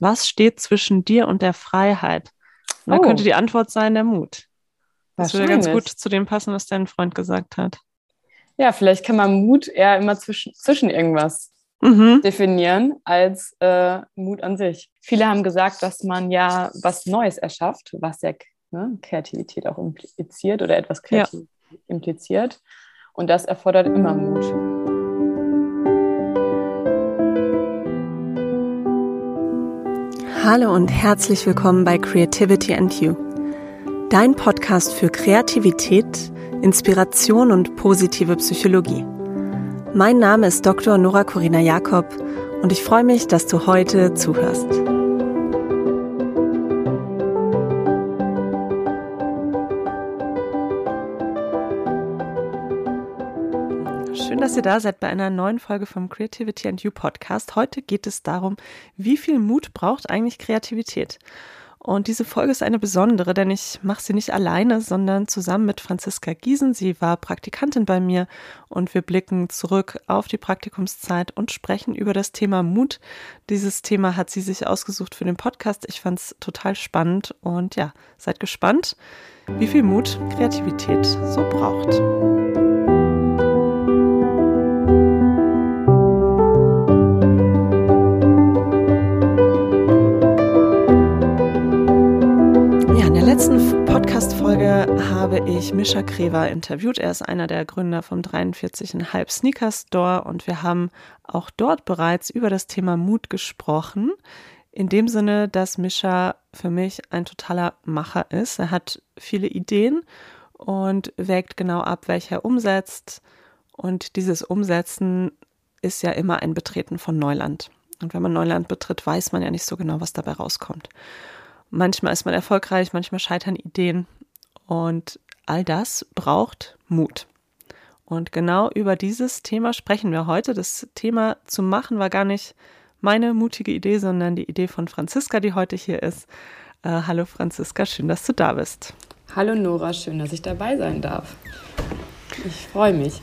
Was steht zwischen dir und der Freiheit? Und da Oh. könnte die Antwort sein, der Mut. Das würde ganz gut zu dem passen, was dein Freund gesagt hat. Ja, vielleicht kann man Mut eher immer zwischen, zwischen irgendwas Mhm. definieren als äh, Mut an sich. Viele haben gesagt, dass man ja was Neues erschafft, was ja ne, Kreativität auch impliziert oder etwas Ja. kreativ impliziert. Und das erfordert immer Mut. Hallo und herzlich willkommen bei Creativity and You, dein Podcast für Kreativität, Inspiration und positive Psychologie. Mein Name ist Dr. Nora Corina Jakob und ich freue mich, dass du heute zuhörst. Schön, dass ihr da seid bei einer neuen Folge vom Creativity and You Podcast. Heute geht es darum, wie viel Mut braucht eigentlich Kreativität? Und diese Folge ist eine besondere, denn ich mache sie nicht alleine, sondern zusammen mit Franziska Giesen. Sie war Praktikantin bei mir und wir blicken zurück auf die Praktikumszeit und sprechen über das Thema Mut. Dieses Thema hat sie sich ausgesucht für den Podcast. Ich fand es total spannend und ja, seid gespannt, wie viel Mut Kreativität so braucht. Letzten Podcast-Folge habe ich Mischa Krever interviewt. Er ist einer der Gründer vom 43,5 Sneaker Store und wir haben auch dort bereits über das Thema Mut gesprochen. In dem Sinne, dass Mischa für mich ein totaler Macher ist. Er hat viele Ideen und wägt genau ab, welche er umsetzt. Und dieses Umsetzen ist ja immer ein Betreten von Neuland. Und wenn man Neuland betritt, weiß man ja nicht so genau, was dabei rauskommt. Manchmal ist man erfolgreich, manchmal scheitern Ideen. Und all das braucht Mut. Und genau über dieses Thema sprechen wir heute. Das Thema zu machen war gar nicht meine mutige Idee, sondern die Idee von Franziska, die heute hier ist. Äh, hallo Franziska, schön, dass du da bist. Hallo Nora, schön, dass ich dabei sein darf. Ich freue mich.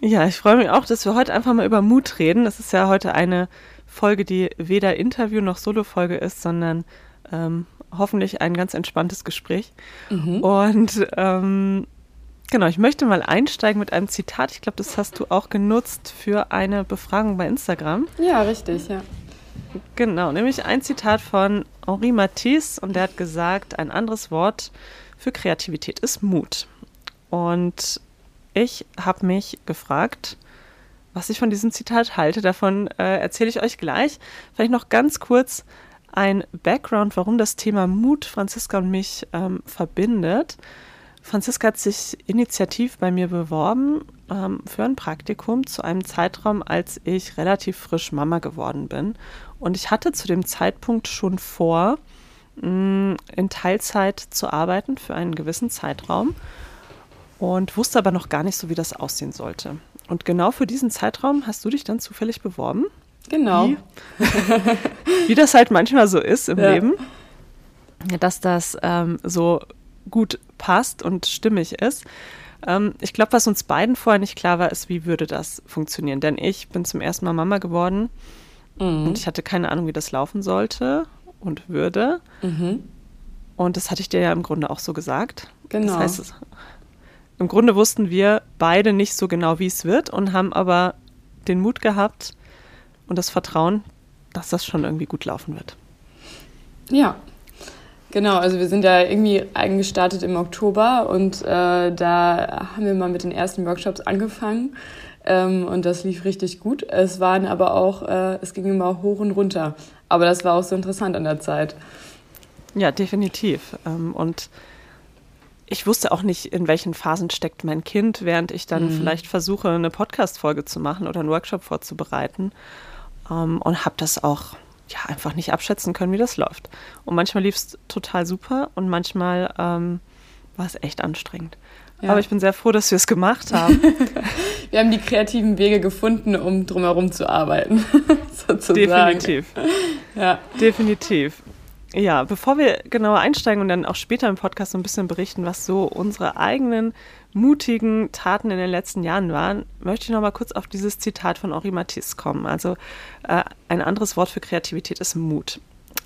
Ja, ich freue mich auch, dass wir heute einfach mal über Mut reden. Das ist ja heute eine Folge, die weder Interview noch Solo-Folge ist, sondern ähm, hoffentlich ein ganz entspanntes Gespräch. Und ähm, genau, ich möchte mal einsteigen mit einem Zitat. Ich glaube, das hast du auch genutzt für eine Befragung bei Instagram. Ja, richtig, ja. Genau, nämlich ein Zitat von Henri Matisse und der hat gesagt, ein anderes Wort für Kreativität ist Mut. Und ich habe mich gefragt, was ich von diesem Zitat halte. Davon äh, erzähle ich euch gleich. Vielleicht noch ganz kurz ein Background, warum das Thema Mut Franziska und mich ähm, verbindet. Franziska hat sich initiativ bei mir beworben ähm, für ein Praktikum zu einem Zeitraum, als ich relativ frisch Mama geworden bin. Und ich hatte zu dem Zeitpunkt schon vor, mh, in Teilzeit zu arbeiten für einen gewissen Zeitraum und wusste aber noch gar nicht so, wie das aussehen sollte. Und genau für diesen Zeitraum hast du dich dann zufällig beworben, Genau. Wie? wie das halt manchmal so ist im Ja. Leben, dass das ähm, so gut passt und stimmig ist. Ähm, ich glaube, was uns beiden vorher nicht klar war, ist, wie würde das funktionieren. Denn ich bin zum ersten Mal Mama geworden Mhm. und ich hatte keine Ahnung, wie das laufen sollte und würde. Mhm. Und das hatte ich dir ja im Grunde auch so gesagt. Genau. Das heißt, im Grunde wussten wir beide nicht so genau, wie es wird und haben aber den Mut gehabt und das Vertrauen, dass das schon irgendwie gut laufen wird. Ja, genau. Also wir sind ja irgendwie eingestartet im Oktober und äh, da haben wir mal mit den ersten Workshops angefangen ähm, und das lief richtig gut. Es waren aber auch, äh, es ging immer hoch und runter. Aber das war auch so interessant an der Zeit. Ja, definitiv. Ähm, Und ich wusste auch nicht, in welchen Phasen steckt mein Kind, während ich dann vielleicht versuche, eine Podcast-Folge zu machen oder einen Workshop vorzubereiten. Ähm, Und habe das auch ja, einfach nicht abschätzen können, wie das läuft. Und manchmal lief es total super und manchmal ähm, war es echt anstrengend. Ja. Aber ich bin sehr froh, dass wir es gemacht haben. Wir haben die kreativen Wege gefunden, um drumherum zu arbeiten, sozusagen. Definitiv. Ja. Definitiv. Ja, bevor wir genauer einsteigen und dann auch später im Podcast so ein bisschen berichten, was so unsere eigenen mutigen Taten in den letzten Jahren waren, möchte ich noch mal kurz auf dieses Zitat von Henri Matisse kommen. Also äh, ein anderes Wort für Kreativität ist Mut.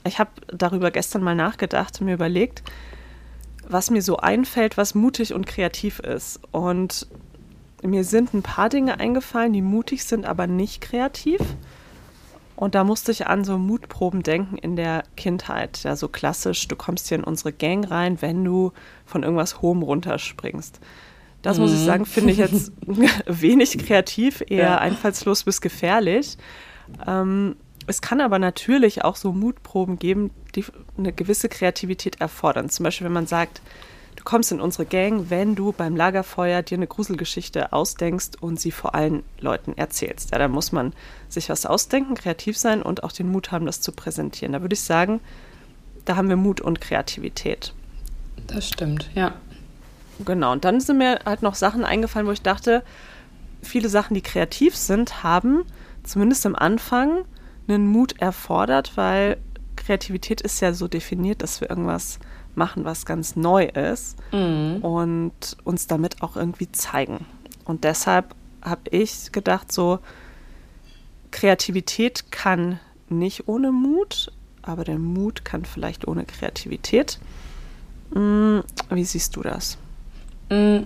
ich habe darüber gestern mal nachgedacht und mir überlegt, was mir so einfällt, was mutig und kreativ ist. Und mir sind ein paar Dinge eingefallen, die mutig sind, aber nicht kreativ. Und da musste ich an so Mutproben denken in der Kindheit. Ja, so klassisch, du kommst hier in unsere Gang rein, wenn du von irgendwas hohem runterspringst. Das mhm. muss ich mhm. sagen, finde ich jetzt wenig kreativ, eher ja. einfallslos bis gefährlich. Ähm, es kann aber natürlich auch so Mutproben geben, die eine gewisse Kreativität erfordern. Zum Beispiel, wenn man sagt, du kommst in unsere Gang, wenn du beim Lagerfeuer dir eine Gruselgeschichte ausdenkst und sie vor allen Leuten erzählst. Ja, dann muss man sich was ausdenken, kreativ sein und auch den Mut haben, das zu präsentieren. Da würde ich sagen, da haben wir Mut und Kreativität. Das stimmt, ja. Genau, und dann sind mir halt noch Sachen eingefallen, wo ich dachte, viele Sachen, die kreativ sind, haben zumindest am Anfang einen Mut erfordert, weil Kreativität ist ja so definiert, dass wir irgendwas machen, was ganz neu ist mhm. und uns damit auch irgendwie zeigen. Und deshalb habe ich gedacht, so Kreativität kann nicht ohne Mut, aber der Mut kann vielleicht ohne Kreativität. Hm, wie siehst du das? Mm,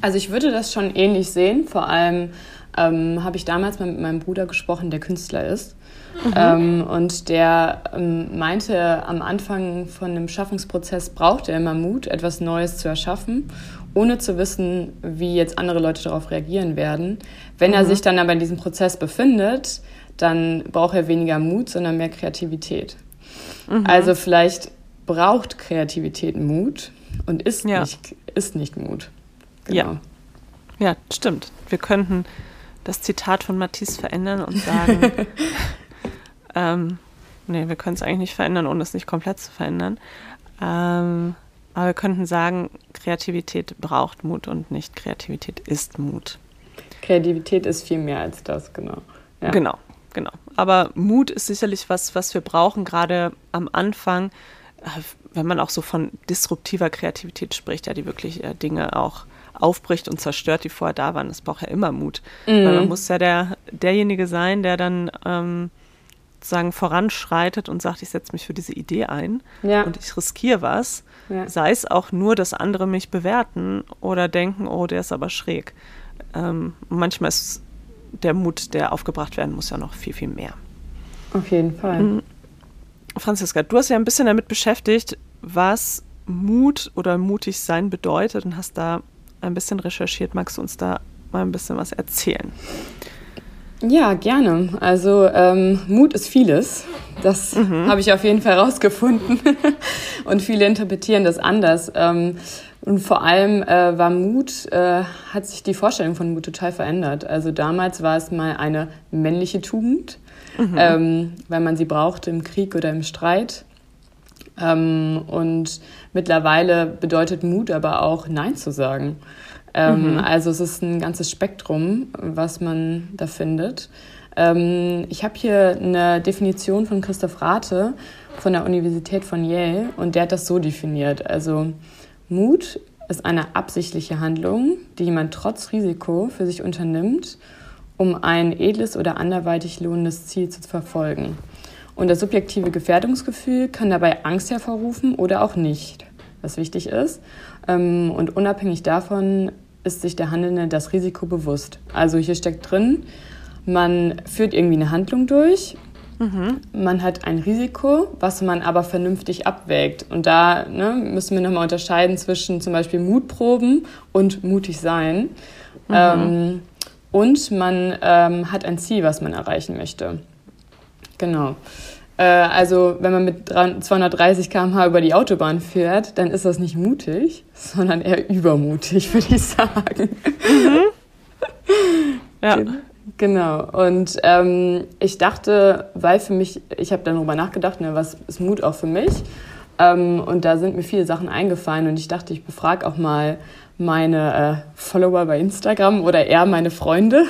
also ich würde das schon ähnlich sehen. Vor allem ähm, habe ich damals mal mit meinem Bruder gesprochen, der Künstler ist. Mhm. Ähm, und der ähm, meinte, am Anfang von einem Schaffungsprozess braucht er immer Mut, etwas Neues zu erschaffen, ohne zu wissen, wie jetzt andere Leute darauf reagieren werden. Wenn mhm. er sich dann aber in diesem Prozess befindet, dann braucht er weniger Mut, sondern mehr Kreativität. Mhm. Also vielleicht braucht Kreativität Mut und ist, ja. nicht, ist nicht Mut. Genau. Ja. ja, stimmt. Wir könnten das Zitat von Matisse verändern und sagen, ähm, nee, wir können es eigentlich nicht verändern, ohne es nicht komplett zu verändern. Ähm, aber wir könnten sagen, Kreativität braucht Mut und nicht Kreativität ist Mut. Kreativität ist viel mehr als das, genau. Ja. Genau, genau. Aber Mut ist sicherlich was, was wir brauchen, gerade am Anfang, äh, wenn man auch so von disruptiver Kreativität spricht, ja, die wirklich äh, Dinge auch aufbricht und zerstört, die vorher da waren. Das braucht ja immer Mut. Mhm. Weil man muss ja der, derjenige sein, der dann ähm, sozusagen voranschreitet und sagt, ich setze mich für diese Idee ein ja. und ich riskiere was. Ja. Sei es auch nur, dass andere mich bewerten oder denken, oh, der ist aber schräg. Ähm, manchmal ist der Mut, der aufgebracht werden muss, ja noch viel, viel mehr. Auf jeden Fall. Mhm. Franziska, du hast ja ein bisschen damit beschäftigt, was Mut oder mutig sein bedeutet und hast da ein bisschen recherchiert. Magst du uns da mal ein bisschen was erzählen? Ja, gerne. Also ähm, Mut ist vieles. Das mhm. habe ich auf jeden Fall rausgefunden. und viele interpretieren das anders. Ähm, und vor allem äh, war Mut, äh, hat sich die Vorstellung von Mut total verändert. Also damals war es mal eine männliche Tugend, mhm. ähm, weil man sie brauchte im Krieg oder im Streit. Ähm, und mittlerweile bedeutet Mut aber auch Nein zu sagen. Ähm, mhm. Also es ist ein ganzes Spektrum, was man da findet. Ähm, ich habe hier eine Definition von Christoph Rate von der Universität von Yale und der hat das so definiert. Also Mut ist eine absichtliche Handlung, die jemand trotz Risiko für sich unternimmt, um ein edles oder anderweitig lohnendes Ziel zu verfolgen. Und das subjektive Gefährdungsgefühl kann dabei Angst hervorrufen oder auch nicht, was wichtig ist. Ähm, und unabhängig davon ist sich der Handelnde das Risiko bewusst. Also hier steckt drin, man führt irgendwie eine Handlung durch, mhm. man hat ein Risiko, was man aber vernünftig abwägt. Und da ne, müssen wir nochmal unterscheiden zwischen zum Beispiel Mutproben und mutig sein. Mhm. Ähm, und man ähm, hat ein Ziel, was man erreichen möchte. Genau. Äh, also wenn man mit 230 km/h über die Autobahn fährt, dann ist das nicht mutig, sondern eher übermutig, würde ich sagen. Mhm. Ja. Genau. Und ähm, ich dachte, weil für mich, ich habe darüber nachgedacht, ne, was ist Mut auch für mich? Ähm, und da sind mir viele Sachen eingefallen und ich dachte, ich befrage auch mal meine äh, Follower bei Instagram oder eher meine Freunde.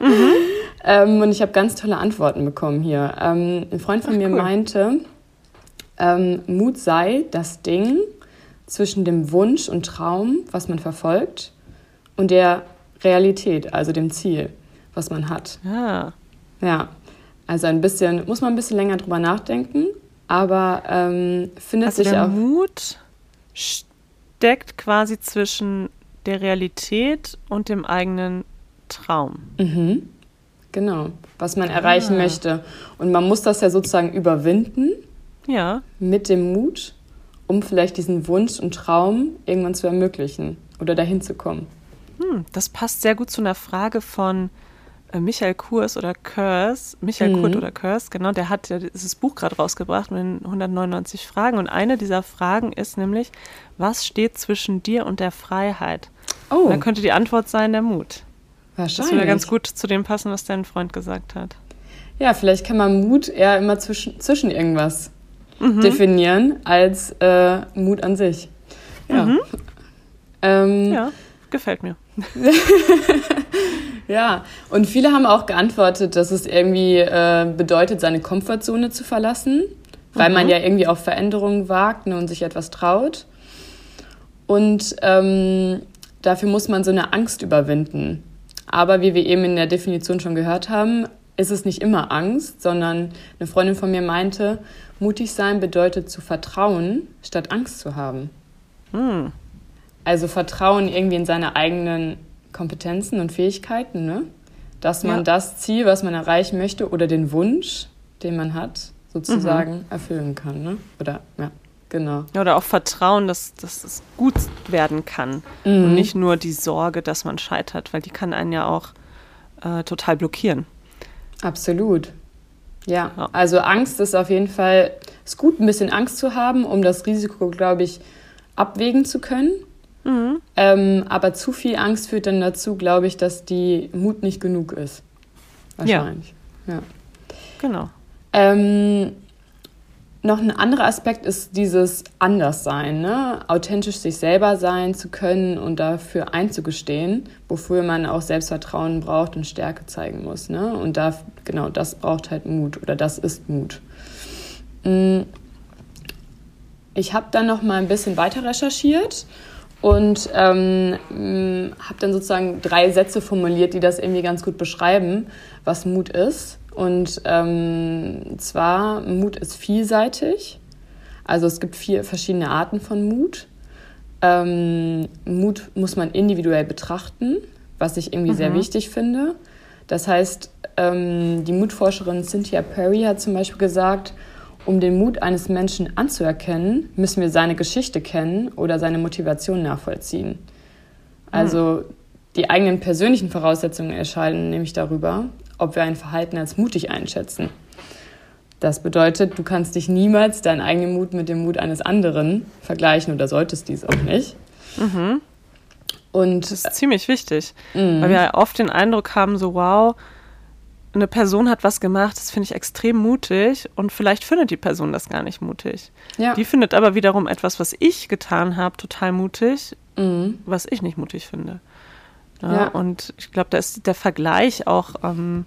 Mhm. Ähm, und ich habe ganz tolle Antworten bekommen hier. Ähm, ein Freund von Ach, mir cool. meinte, ähm, Mut sei das Ding zwischen dem Wunsch und Traum, was man verfolgt, und der Realität, also dem Ziel, was man hat. Ja. Ja. Also ein bisschen, muss man ein bisschen länger drüber nachdenken, aber ähm, findet also sich der auch. Mut steckt quasi zwischen der Realität und dem eigenen Traum. Mhm. Genau, was man erreichen Ah. möchte. Und man muss das ja sozusagen überwinden Ja, mit dem Mut, um vielleicht diesen Wunsch und Traum irgendwann zu ermöglichen oder dahin zu kommen. hm, das passt sehr gut zu einer Frage von äh, Michael Kurs oder Kurs, Michael Mhm. Kurt oder Kurs, genau, der hat ja dieses Buch gerade rausgebracht mit den 199 Fragen und eine dieser Fragen ist nämlich, was steht zwischen dir und der Freiheit? Oh, Und dann könnte die Antwort sein, der Mut. Das wahrscheinlich. würde ganz gut zu dem passen, was dein Freund gesagt hat. Ja, vielleicht kann man Mut eher immer zwischen, zwischen irgendwas Mhm. definieren als äh, Mut an sich. Ja. Ähm, Ja, gefällt mir. Ja, und viele haben auch geantwortet, dass es irgendwie äh, bedeutet, seine Komfortzone zu verlassen, weil man ja irgendwie auf Veränderungen wagt ne, und sich etwas traut. Und ähm, dafür muss man so eine Angst überwinden. Aber wie wir eben in der Definition schon gehört haben, ist es nicht immer Angst, sondern eine Freundin von mir meinte, mutig sein bedeutet zu vertrauen, statt Angst zu haben. Hm. Also Vertrauen irgendwie in seine eigenen Kompetenzen und Fähigkeiten, ne? Dass man Ja. das Ziel, was man erreichen möchte, oder den Wunsch, den man hat, sozusagen Mhm. erfüllen kann, ne? Oder, ja, genau. Ja, Oder auch Vertrauen, dass, dass es gut werden kann. Mhm. Und nicht nur die Sorge, dass man scheitert, weil die kann einen ja auch äh, total blockieren. Absolut. Ja. Ja. also Angst ist auf jeden Fall, ist gut, ein bisschen Angst zu haben, um das Risiko, glaube ich, abwägen zu können. Mhm. Ähm, aber zu viel Angst führt dann dazu, glaube ich, dass die Mut nicht genug ist. Ja. Wahrscheinlich. ja. Genau. Ähm, noch ein anderer Aspekt ist dieses Anderssein, ne? authentisch sich selber sein zu können und dafür einzugestehen, wofür man auch Selbstvertrauen braucht und Stärke zeigen muss. Ne? Und da, genau, das braucht halt Mut oder das ist Mut. Mm. Ich habe dann noch mal ein bisschen weiter recherchiert und ähm, habe dann sozusagen drei Sätze formuliert, die das irgendwie ganz gut beschreiben, was Mut ist. Und ähm, zwar, Mut ist vielseitig. Also es gibt vier verschiedene Arten von Mut. Ähm, Mut muss man individuell betrachten, was ich irgendwie sehr wichtig finde. Das heißt, ähm, die Mutforscherin Cynthia Perry hat zum Beispiel gesagt, um den Mut eines Menschen anzuerkennen, müssen wir seine Geschichte kennen oder seine Motivation nachvollziehen. Also die eigenen persönlichen Voraussetzungen entscheiden nämlich darüber, ob wir ein Verhalten als mutig einschätzen. Das bedeutet, du kannst dich niemals deinen eigenen Mut mit dem Mut eines anderen vergleichen oder solltest dies auch nicht. Und Das ist ziemlich wichtig, weil wir oft den Eindruck haben, so wow, eine Person hat was gemacht, das finde ich extrem mutig und vielleicht findet die Person das gar nicht mutig. ja, Die findet aber wiederum etwas, was ich getan habe, total mutig, mhm. was ich nicht mutig finde. Ja, Ja. Und ich glaube, da ist der Vergleich auch ähm,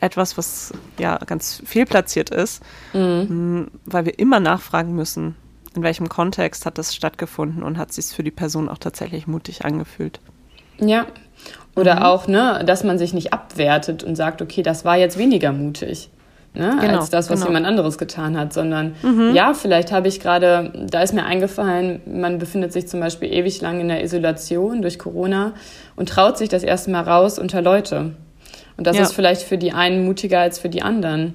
etwas, was ja ganz fehlplatziert ist, Mhm. mh, weil wir immer nachfragen müssen, in welchem Kontext hat das stattgefunden und hat sich für die Person auch tatsächlich mutig angefühlt. Ja. Oder auch, ne, dass man sich nicht abwertet und sagt, okay, das war jetzt weniger mutig. Ne, Genau, als das, was genau. jemand anderes getan hat, sondern ja, vielleicht habe ich gerade, da ist mir eingefallen, man befindet sich zum Beispiel ewig lang in der Isolation durch Corona und traut sich das erste Mal raus unter Leute. Und das Ja. ist vielleicht für die einen mutiger als für die anderen.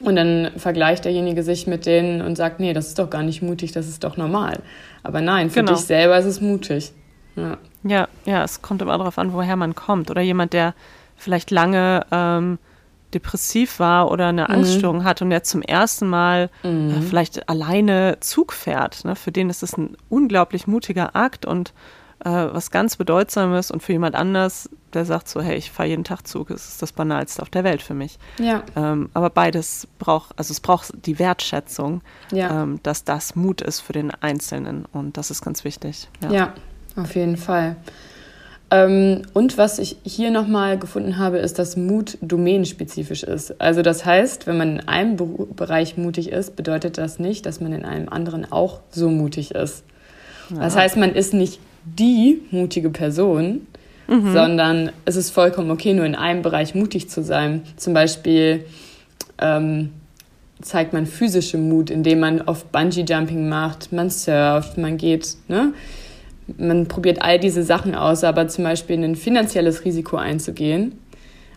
Und dann vergleicht derjenige sich mit denen und sagt, nee, das ist doch gar nicht mutig, das ist doch normal. Aber nein, für Genau. dich selber ist es mutig. Ja. Ja, ja, es kommt immer darauf an, woher man kommt. Oder jemand, der vielleicht lange ähm, depressiv war oder eine Angststörung hat und der zum ersten Mal äh, vielleicht alleine Zug fährt. Ne? Für den ist es ein unglaublich mutiger Akt und äh, was ganz Bedeutsames. Und für jemand anders, der sagt so, hey, ich fahre jeden Tag Zug, es ist das Banalste auf der Welt für mich. Ja. Ähm, aber beides braucht, also es braucht die Wertschätzung, Ja. ähm, dass das Mut ist für den Einzelnen. Und das ist ganz wichtig. Ja, auf jeden Fall. Ähm, und was ich hier nochmal gefunden habe, ist, dass Mut domänenspezifisch ist. Also das heißt, wenn man in einem Bereich mutig ist, bedeutet das nicht, dass man in einem anderen auch so mutig ist. Das heißt, man ist nicht die mutige Person, sondern es ist vollkommen okay, nur in einem Bereich mutig zu sein. Zum Beispiel ähm, zeigt man physische Mut, indem man oft Bungee-Jumping macht, man surft, man geht, ne? Man probiert all diese Sachen aus, aber zum Beispiel ein finanzielles Risiko einzugehen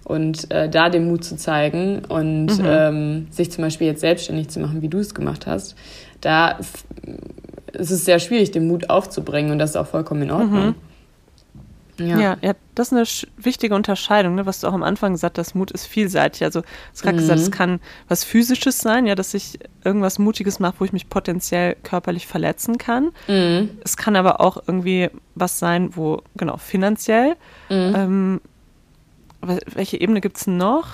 und äh, da den Mut zu zeigen und mhm. ähm, sich zum Beispiel jetzt selbstständig zu machen, wie du es gemacht hast, da ist es sehr schwierig, den Mut aufzubringen und das ist auch vollkommen in Ordnung. Mhm. Ja. ja, ja, das ist eine wichtige Unterscheidung, ne, was du auch am Anfang gesagt hast, Mut ist vielseitig. Also, du hast gerade mhm. gesagt, es kann was Physisches sein, ja, dass ich irgendwas Mutiges mache, wo ich mich potenziell körperlich verletzen kann. Mhm. Es kann aber auch irgendwie was sein, wo, genau, finanziell. Mhm. Ähm, welche Ebene gibt es noch?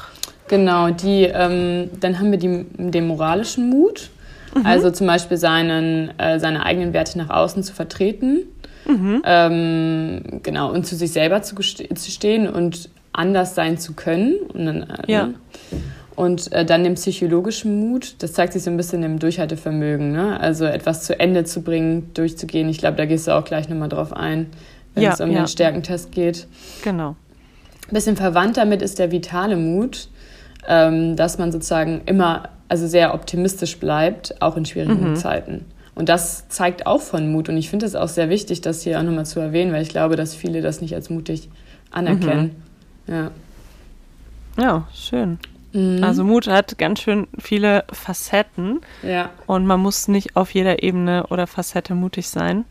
Genau, die, ähm, dann haben wir die, den moralischen Mut. Mhm. Also zum Beispiel seinen, äh, seine eigenen Werte nach außen zu vertreten Mhm. Ähm, genau, und zu sich selber zu, zu, stehen und anders sein zu können. Und dann, äh, ja. Ne? Und äh, dann den psychologischen Mut, das zeigt sich so ein bisschen im Durchhaltevermögen, ne? Also etwas zu Ende zu bringen, durchzugehen. Ich glaube, da gehst du auch gleich nochmal drauf ein, wenn ja, es um ja. den Stärkentest geht. Genau. Ein bisschen verwandt damit ist der vitale Mut, ähm, dass man sozusagen immer, also sehr optimistisch bleibt, auch in schwierigen mhm. Zeiten. Und das zeigt auch von Mut. Und ich finde es auch sehr wichtig, das hier auch nochmal zu erwähnen, weil ich glaube, dass viele das nicht als mutig anerkennen. Mhm. Ja. Ja, schön. Mhm. Also Mut hat ganz schön viele Facetten. Ja. Und man muss nicht auf jeder Ebene oder Facette mutig sein.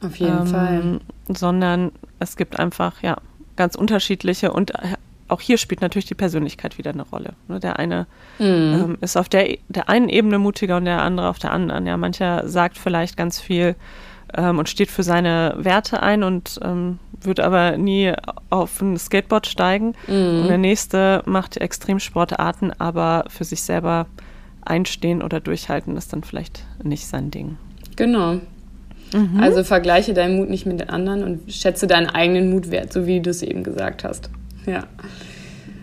Auf jeden ähm, Fall. Sondern es gibt einfach, ja, ganz unterschiedliche und auch hier spielt natürlich die Persönlichkeit wieder eine Rolle. Ne? Der eine mhm. ähm, ist auf der, der einen Ebene mutiger und der andere auf der anderen. Ja, mancher sagt vielleicht ganz viel ähm, und steht für seine Werte ein und ähm, wird aber nie auf ein Skateboard steigen. Mhm. Und der nächste macht Extremsportarten, aber für sich selber einstehen oder durchhalten ist dann vielleicht nicht sein Ding. Genau. Mhm. Also vergleiche deinen Mut nicht mit den anderen und schätze deinen eigenen Mut wert, so wie du es eben gesagt hast. Ja.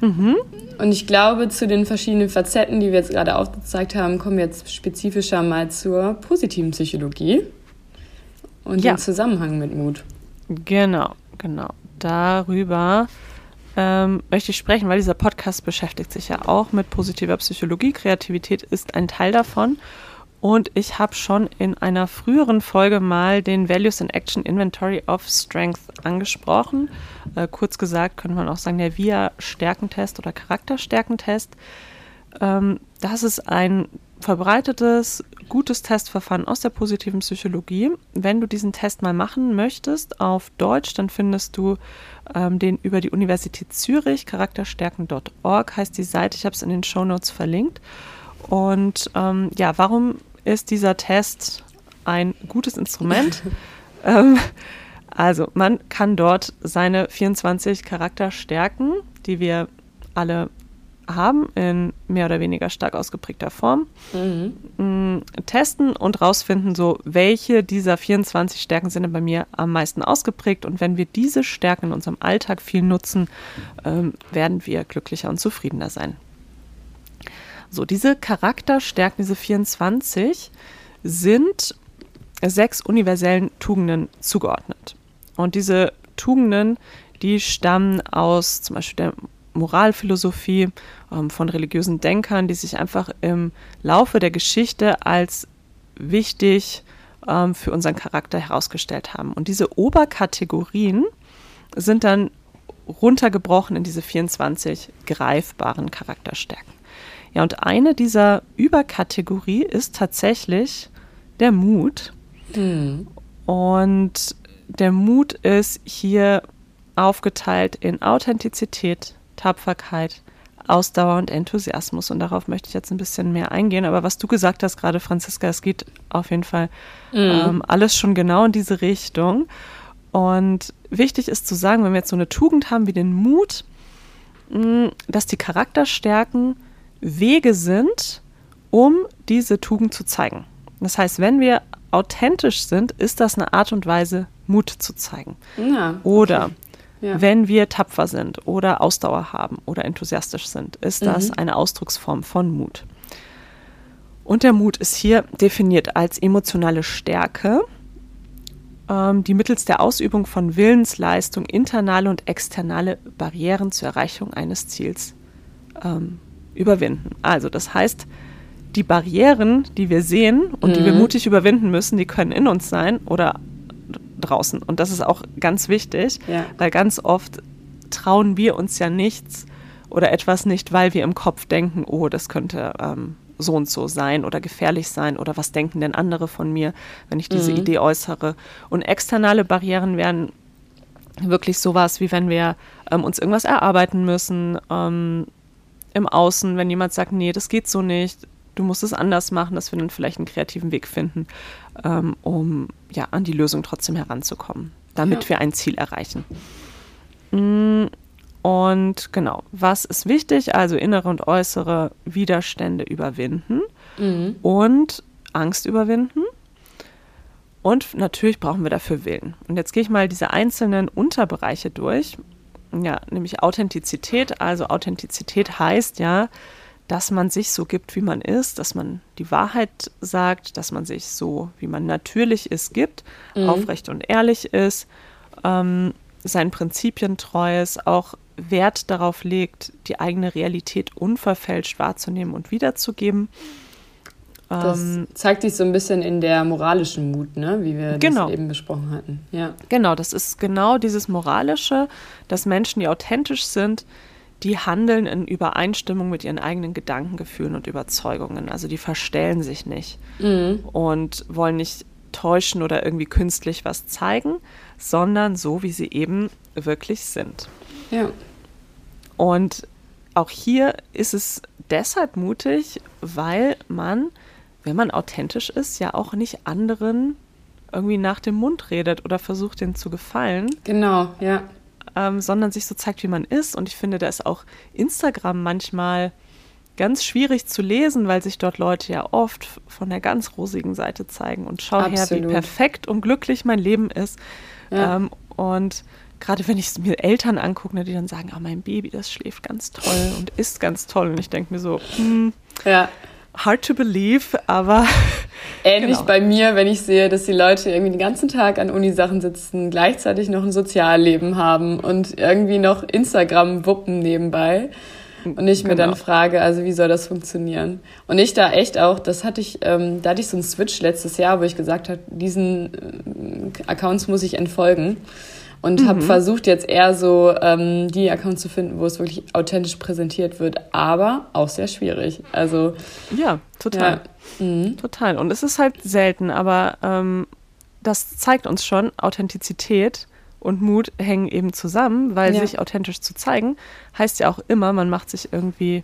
Mhm. Und ich glaube, zu den verschiedenen Facetten, die wir jetzt gerade aufgezeigt haben, kommen wir jetzt spezifischer mal zur positiven Psychologie und ja. den Zusammenhang mit Mut. Genau, genau. Darüber ähm, möchte ich sprechen, weil dieser Podcast beschäftigt sich ja auch mit positiver Psychologie. Kreativität ist ein Teil davon. Und ich habe schon in einer früheren Folge mal den Values in Action Inventory of Strength angesprochen. Äh, kurz gesagt könnte man auch sagen, der VIA-Stärkentest oder Charakterstärkentest. Ähm, das ist ein verbreitetes, gutes Testverfahren aus der positiven Psychologie. Wenn du diesen Test mal machen möchtest auf Deutsch, dann findest du ähm, den über die Universität Zürich, charakterstärken.org heißt die Seite. Ich habe es in den Show Notes verlinkt. Und ähm, ja, warum ist dieser Test ein gutes Instrument? ähm, also, man kann dort seine 24 Charakterstärken, die wir alle haben, in mehr oder weniger stark ausgeprägter Form, mhm. testen und rausfinden, so welche dieser 24 Stärken sind bei mir am meisten ausgeprägt. Und wenn wir diese Stärken in unserem Alltag viel nutzen, ähm, werden wir glücklicher und zufriedener sein. So, diese Charakterstärken, diese 24, sind sechs universellen Tugenden zugeordnet. Und diese Tugenden, die stammen aus zum Beispiel der Moralphilosophie ähm, von religiösen Denkern, die sich einfach im Laufe der Geschichte als wichtig ähm, für unseren Charakter herausgestellt haben. Und diese Oberkategorien sind dann runtergebrochen in diese 24 greifbaren Charakterstärken. Ja, und eine dieser Überkategorie ist tatsächlich der Mut. Mhm. Und der Mut ist hier aufgeteilt in Authentizität, Tapferkeit, Ausdauer und Enthusiasmus. Und darauf möchte ich jetzt ein bisschen mehr eingehen. Aber was du gesagt hast gerade, Franziska, es geht auf jeden Fall mhm. ähm, alles schon genau in diese Richtung. Und wichtig ist zu sagen, wenn wir jetzt so eine Tugend haben wie den Mut, mh, dass die Charakterstärken Wege sind, um diese Tugend zu zeigen. Das heißt, wenn wir authentisch sind, ist das eine Art und Weise, Mut zu zeigen. Ja, oder ja. wenn wir tapfer sind oder Ausdauer haben oder enthusiastisch sind, ist mhm. das eine Ausdrucksform von Mut. Und der Mut ist hier definiert als emotionale Stärke, ähm, die mittels der Ausübung von Willensleistung internale und externe Barrieren zur Erreichung eines Ziels ähm, überwinden. Also das heißt, die Barrieren, die wir sehen und mhm. die wir mhm. mutig überwinden müssen, die können in uns sein oder draußen. Und das ist auch ganz wichtig, ja. weil ganz oft trauen wir uns ja nichts oder etwas nicht, weil wir im Kopf denken, oh, das könnte ähm, so und so sein oder gefährlich sein oder was denken denn andere von mir, wenn ich diese mhm. Idee äußere. Und externe Barrieren wären wirklich sowas, wie wenn wir ähm, uns irgendwas erarbeiten müssen ähm, im Außen, wenn jemand sagt, nee, das geht so nicht, du musst es anders machen, dass wir dann vielleicht einen kreativen Weg finden, ähm, um ja an die Lösung trotzdem heranzukommen, damit ja. wir ein Ziel erreichen. Mm, und genau, was ist wichtig? Also innere und äußere Widerstände überwinden mhm. und Angst überwinden. Und natürlich brauchen wir dafür Willen. Und jetzt gehe ich mal diese einzelnen Unterbereiche durch. Ja, nämlich Authentizität. Also Authentizität heißt ja, dass man sich so gibt, wie man ist, dass man die Wahrheit sagt, dass man sich so, wie man natürlich ist, gibt, mhm. aufrecht und ehrlich ist, ähm, seinen Prinzipien treu ist, auch Wert darauf legt, die eigene Realität unverfälscht wahrzunehmen und wiederzugeben. Das ähm, zeigt sich so ein bisschen in der moralischen Mut, ne? wie wir genau. das eben besprochen hatten. Ja. Genau, das ist genau dieses Moralische, dass Menschen, die authentisch sind, die handeln in Übereinstimmung mit ihren eigenen Gedanken, Gefühlen und Überzeugungen. Also die verstellen sich nicht mhm. und wollen nicht täuschen oder irgendwie künstlich was zeigen, sondern so, wie sie eben wirklich sind. Ja. Und auch hier ist es deshalb mutig, weil man, wenn man authentisch ist, ja auch nicht anderen irgendwie nach dem Mund redet oder versucht, denen zu gefallen. Genau, ja. Ähm, sondern sich so zeigt, wie man ist. Und ich finde, da ist auch Instagram manchmal ganz schwierig zu lesen, weil sich dort Leute ja oft von der ganz rosigen Seite zeigen und schau Absolut. her, wie perfekt und glücklich mein Leben ist. Ja. Ähm, und gerade wenn ich es mir Eltern angucke, ne, die dann sagen, ah, mein Baby, das schläft ganz toll und isst ganz toll. Und ich denke mir so, hm, ja. Hard to believe, aber. Ähnlich genau. bei mir, wenn ich sehe, dass die Leute irgendwie den ganzen Tag an Unisachen sitzen, gleichzeitig noch ein Sozialleben haben und irgendwie noch Instagram wuppen nebenbei. Und ich mir genau. dann frage, also wie soll das funktionieren? Und ich da echt auch, das hatte ich, ähm, da hatte ich so einen Switch letztes Jahr, wo ich gesagt habe, diesen äh, Accounts muss ich entfolgen und mhm. habe versucht jetzt eher so ähm, die Accounts zu finden, wo es wirklich authentisch präsentiert wird, aber auch sehr schwierig. Also ja, total, ja. Mhm. total. Und es ist halt selten, aber ähm, das zeigt uns schon Authentizität und Mut hängen eben zusammen, weil ja. sich authentisch zu zeigen heißt ja auch immer, man macht sich irgendwie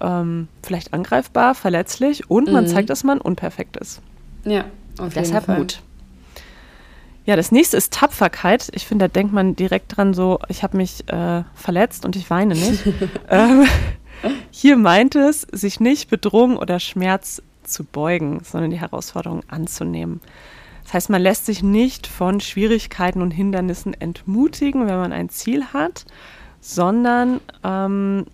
ähm, vielleicht angreifbar, verletzlich und mhm. man zeigt, dass man unperfekt ist. Ja, auf Deshalb jeden Fall. Mut. Ja, das nächste ist Tapferkeit. Ich finde, da denkt man direkt dran so, ich habe mich äh, verletzt und ich weine nicht. ähm, hier meint es, sich nicht Bedrohung oder Schmerz zu beugen, sondern die Herausforderung anzunehmen. Das heißt, man lässt sich nicht von Schwierigkeiten und Hindernissen entmutigen, wenn man ein Ziel hat, sondern ähm,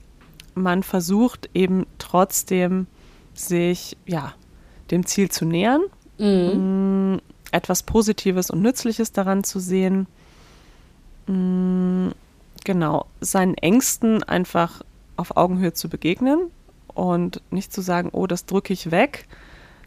man versucht eben trotzdem sich ja, dem Ziel zu nähern. Mhm. Etwas Positives und Nützliches daran zu sehen. Mm, genau, seinen Ängsten einfach auf Augenhöhe zu begegnen und nicht zu sagen, oh, das drücke ich weg,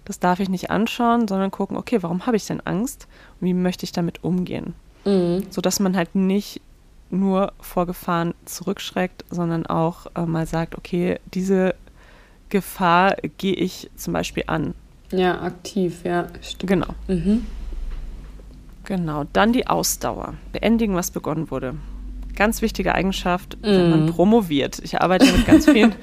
das darf ich nicht anschauen, sondern gucken, okay, warum habe ich denn Angst und wie möchte ich damit umgehen? Mhm. Sodass man halt nicht nur vor Gefahren zurückschreckt, sondern auch äh, mal sagt, okay, diese Gefahr gehe ich zum Beispiel an. Ja, aktiv, ja. Stimmt. Genau. Mhm. Genau. Dann die Ausdauer. Beendigen, was begonnen wurde. Ganz wichtige Eigenschaft, mm. wenn man mhm. promoviert. Ich arbeite mit ganz vielen,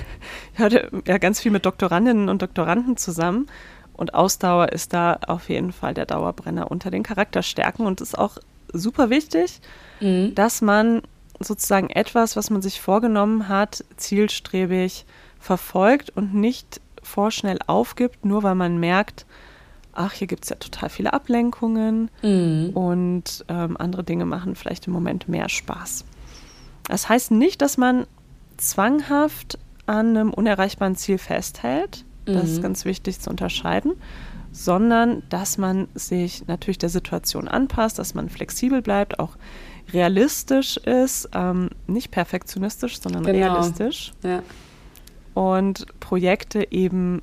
ich hatte ja ganz viel mit Doktorandinnen und Doktoranden zusammen. Und Ausdauer ist da auf jeden Fall der Dauerbrenner unter den Charakterstärken und ist auch super wichtig, mm. dass man sozusagen etwas, was man sich vorgenommen hat, zielstrebig verfolgt und nicht vorschnell aufgibt, nur weil man merkt, ach, hier gibt es ja total viele Ablenkungen mhm. und ähm, andere Dinge machen vielleicht im Moment mehr Spaß. Das heißt nicht, dass man zwanghaft an einem unerreichbaren Ziel festhält. Das mhm. ist ganz wichtig zu unterscheiden, sondern dass man sich natürlich der Situation anpasst, dass man flexibel bleibt, auch realistisch ist, ähm, nicht perfektionistisch, sondern genau. realistisch. Ja. Und Projekte eben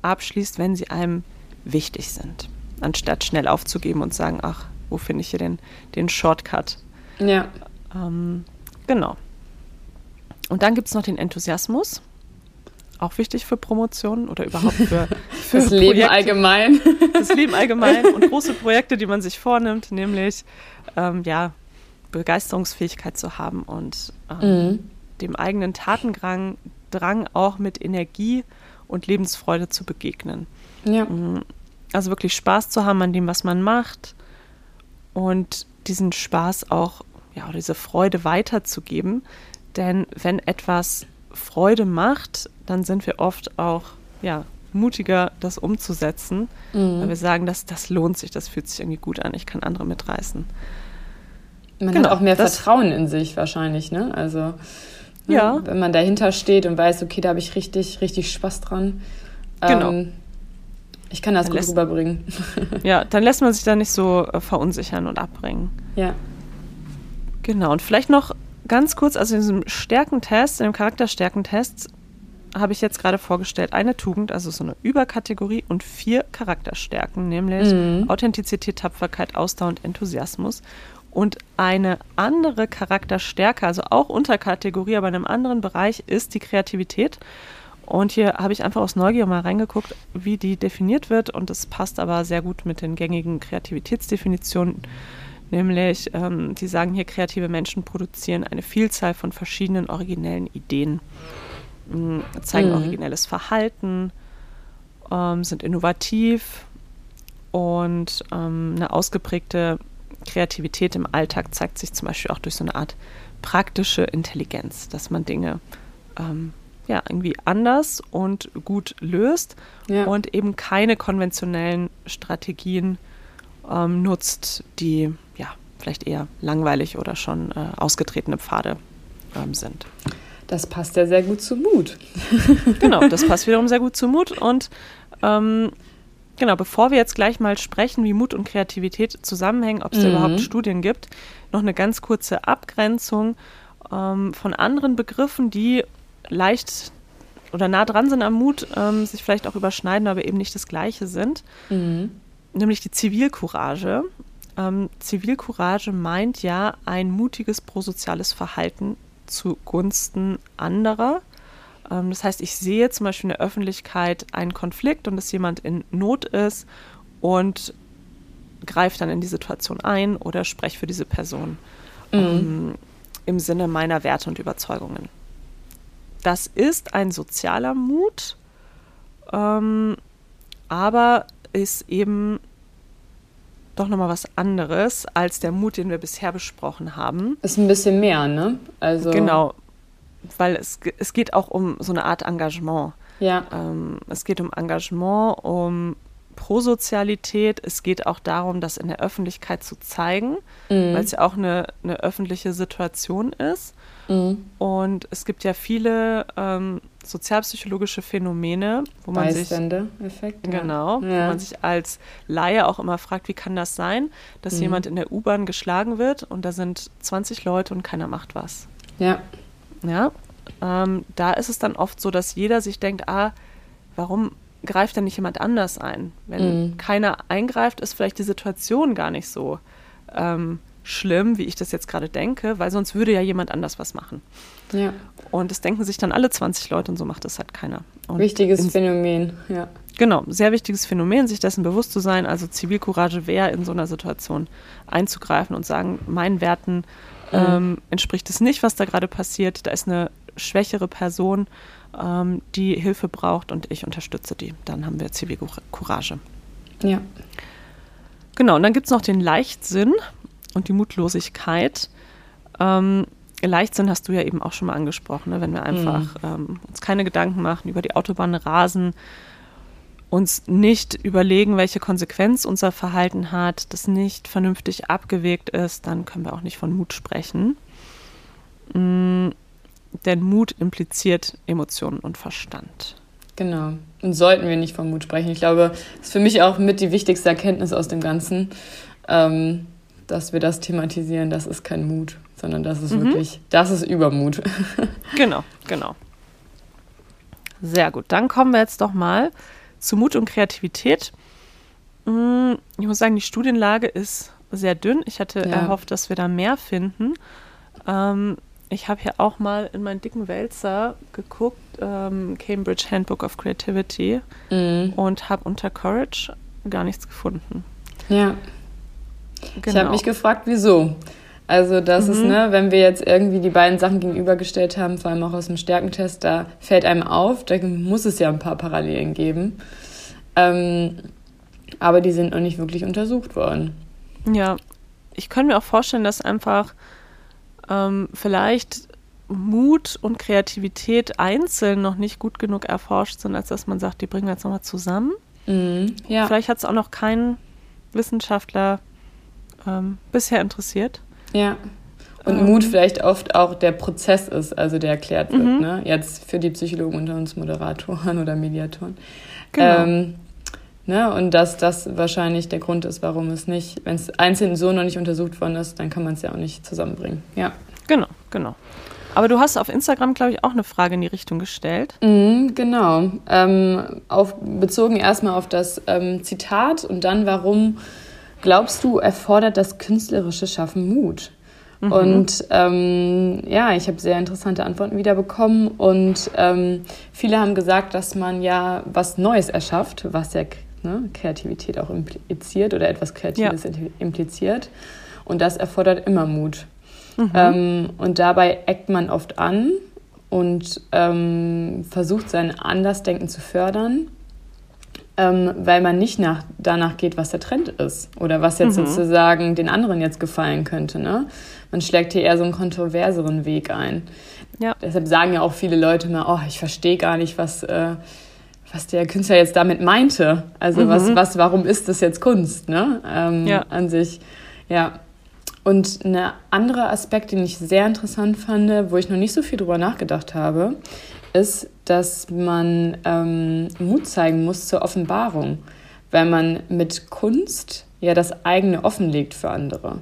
abschließt, wenn sie einem wichtig sind, anstatt schnell aufzugeben und sagen, ach, wo finde ich hier den, den Shortcut? Ja. Ähm, genau. Und dann gibt es noch den Enthusiasmus. Auch wichtig für Promotionen oder überhaupt für, für das Leben Projekte. allgemein. Das Leben allgemein und große Projekte, die man sich vornimmt, nämlich ähm, ja, Begeisterungsfähigkeit zu haben und ähm, mhm. dem eigenen Tatendrang Drang auch mit Energie und Lebensfreude zu begegnen. Ja. Mhm. Also wirklich Spaß zu haben an dem, was man macht und diesen Spaß auch, ja, oder diese Freude weiterzugeben. Denn wenn etwas Freude macht, dann sind wir oft auch, ja, mutiger, das umzusetzen, mhm. weil wir sagen, dass das lohnt sich, das fühlt sich irgendwie gut an, ich kann andere mitreißen. Man genau, hat auch mehr Vertrauen in sich wahrscheinlich, ne? Also ne, ja. wenn man dahinter steht und weiß, okay, da habe ich richtig, richtig Spaß dran. Genau. Ähm, ich kann das dann gut lässt, rüberbringen. Ja, dann lässt man sich da nicht so äh, verunsichern und abbringen. Ja. Genau, und vielleicht noch ganz kurz, also in diesem Stärkentest, in dem Charakterstärkentest, habe ich jetzt gerade vorgestellt, eine Tugend, also so eine Überkategorie und vier Charakterstärken, nämlich mhm. Authentizität, Tapferkeit, Ausdauer und Enthusiasmus. Und eine andere Charakterstärke, also auch Unterkategorie, aber in einem anderen Bereich, ist die Kreativität. Und hier habe ich einfach aus Neugier mal reingeguckt, wie die definiert wird. Und das passt aber sehr gut mit den gängigen Kreativitätsdefinitionen. Nämlich, ähm, die sagen hier, kreative Menschen produzieren eine Vielzahl von verschiedenen originellen Ideen, mh, zeigen mhm. originelles Verhalten, ähm, sind innovativ und ähm, eine ausgeprägte Kreativität im Alltag zeigt sich zum Beispiel auch durch so eine Art praktische Intelligenz, dass man Dinge ähm, ja irgendwie anders und gut löst ja. und eben keine konventionellen Strategien ähm, nutzt, die ja vielleicht eher langweilig oder schon äh, ausgetretene Pfade ähm, sind. Das passt ja sehr gut zu Mut. genau, das passt wiederum sehr gut zu Mut und ähm, Genau, bevor wir jetzt gleich mal sprechen, wie Mut und Kreativität zusammenhängen, ob es mhm. da überhaupt Studien gibt, noch eine ganz kurze Abgrenzung ähm, von anderen Begriffen, die leicht oder nah dran sind am Mut, ähm, sich vielleicht auch überschneiden, aber eben nicht das Gleiche sind. Mhm. Nämlich die Zivilcourage. Ähm, Zivilcourage meint ja ein mutiges prosoziales Verhalten zugunsten anderer das heißt, ich sehe zum Beispiel in der Öffentlichkeit einen Konflikt und dass jemand in Not ist und greife dann in die Situation ein oder spreche für diese Person mhm. ähm, im Sinne meiner Werte und Überzeugungen. Das ist ein sozialer Mut, ähm, aber ist eben doch nochmal was anderes als der Mut, den wir bisher besprochen haben. Ist ein bisschen mehr, ne? Also genau, weil es, es geht auch um so eine Art Engagement. Ja. Ähm, es geht um Engagement, um Prosozialität. Es geht auch darum, das in der Öffentlichkeit zu zeigen, mhm. weil es ja auch eine, eine öffentliche Situation ist. Mhm. Und es gibt ja viele ähm, sozialpsychologische Phänomene, wo man sich Effekt, genau, ja. wo man sich als Laie auch immer fragt, wie kann das sein, dass mhm. jemand in der U-Bahn geschlagen wird und da sind 20 Leute und keiner macht was. Ja. Ja, ähm, da ist es dann oft so, dass jeder sich denkt, ah, warum greift denn nicht jemand anders ein? Wenn mhm. keiner eingreift, ist vielleicht die Situation gar nicht so ähm, schlimm, wie ich das jetzt gerade denke, weil sonst würde ja jemand anders was machen. Ja. Und das denken sich dann alle 20 Leute und so macht das halt keiner. Und wichtiges Phänomen, ja. Genau, sehr wichtiges Phänomen, sich dessen bewusst zu sein. Also Zivilcourage wäre in so einer Situation einzugreifen und sagen, meinen Werten. Ähm, entspricht es nicht, was da gerade passiert. Da ist eine schwächere Person, ähm, die Hilfe braucht und ich unterstütze die. Dann haben wir Zivilcourage. Ja. Genau, und dann gibt es noch den Leichtsinn und die Mutlosigkeit. Ähm, Leichtsinn hast du ja eben auch schon mal angesprochen, ne? wenn wir einfach mhm. ähm, uns keine Gedanken machen, über die Autobahn rasen, uns nicht überlegen, welche Konsequenz unser Verhalten hat, das nicht vernünftig abgewegt ist, dann können wir auch nicht von Mut sprechen. Mhm, denn Mut impliziert Emotionen und Verstand. Genau. Und sollten wir nicht von Mut sprechen. Ich glaube, das ist für mich auch mit die wichtigste Erkenntnis aus dem Ganzen, ähm, dass wir das thematisieren. Das ist kein Mut, sondern das ist mhm. wirklich, das ist Übermut. genau, genau. Sehr gut. Dann kommen wir jetzt doch mal zu Mut und Kreativität. Mm, ich muss sagen, die Studienlage ist sehr dünn. Ich hatte ja. erhofft, dass wir da mehr finden. Ähm, ich habe hier auch mal in meinen dicken Wälzer geguckt, ähm, Cambridge Handbook of Creativity, mhm. und habe unter Courage gar nichts gefunden. Ja. Genau. Ich habe mich gefragt, wieso. Also das mhm. ist, ne, wenn wir jetzt irgendwie die beiden Sachen gegenübergestellt haben, vor allem auch aus dem Stärkentest, da fällt einem auf, da muss es ja ein paar Parallelen geben. Ähm, aber die sind noch nicht wirklich untersucht worden. Ja, ich kann mir auch vorstellen, dass einfach ähm, vielleicht Mut und Kreativität einzeln noch nicht gut genug erforscht sind, als dass man sagt, die bringen wir jetzt nochmal zusammen. Mhm, ja. Vielleicht hat es auch noch kein Wissenschaftler ähm, bisher interessiert. Ja. Und ähm, Mut vielleicht oft auch der Prozess ist, also der erklärt wird. Mhm. Ne? Jetzt für die Psychologen unter uns Moderatoren oder Mediatoren. Genau. Ähm, Ne? Und dass das wahrscheinlich der Grund ist, warum es nicht, wenn es einzeln so noch nicht untersucht worden ist, dann kann man es ja auch nicht zusammenbringen. Ja. Genau, genau. Aber du hast auf Instagram, glaube ich, auch eine Frage in die Richtung gestellt. Mhm, genau. Ähm, auf, bezogen erstmal auf das ähm, Zitat und dann, warum glaubst du, erfordert das künstlerische Schaffen Mut? Mhm. Und ähm, ja, ich habe sehr interessante Antworten wieder bekommen und ähm, viele haben gesagt, dass man ja was Neues erschafft, was ja ne, Kreativität auch impliziert oder etwas Kreatives ja. impliziert. Und das erfordert immer Mut. Mhm. Ähm, und dabei eckt man oft an und ähm, versucht sein Andersdenken zu fördern, ähm, weil man nicht nach, danach geht, was der Trend ist oder was jetzt mhm. sozusagen den anderen jetzt gefallen könnte. Ne? Man schlägt hier eher so einen kontroverseren Weg ein. Ja. Deshalb sagen ja auch viele Leute mal, oh, ich verstehe gar nicht, was, äh, was der Künstler jetzt damit meinte. Also mhm. was, was, warum ist das jetzt Kunst, ne? Ähm, ja. An sich. Ja. Und ein anderer Aspekt, den ich sehr interessant fand, wo ich noch nicht so viel drüber nachgedacht habe, ist, dass man ähm, Mut zeigen muss zur Offenbarung, weil man mit Kunst ja das eigene offenlegt für andere.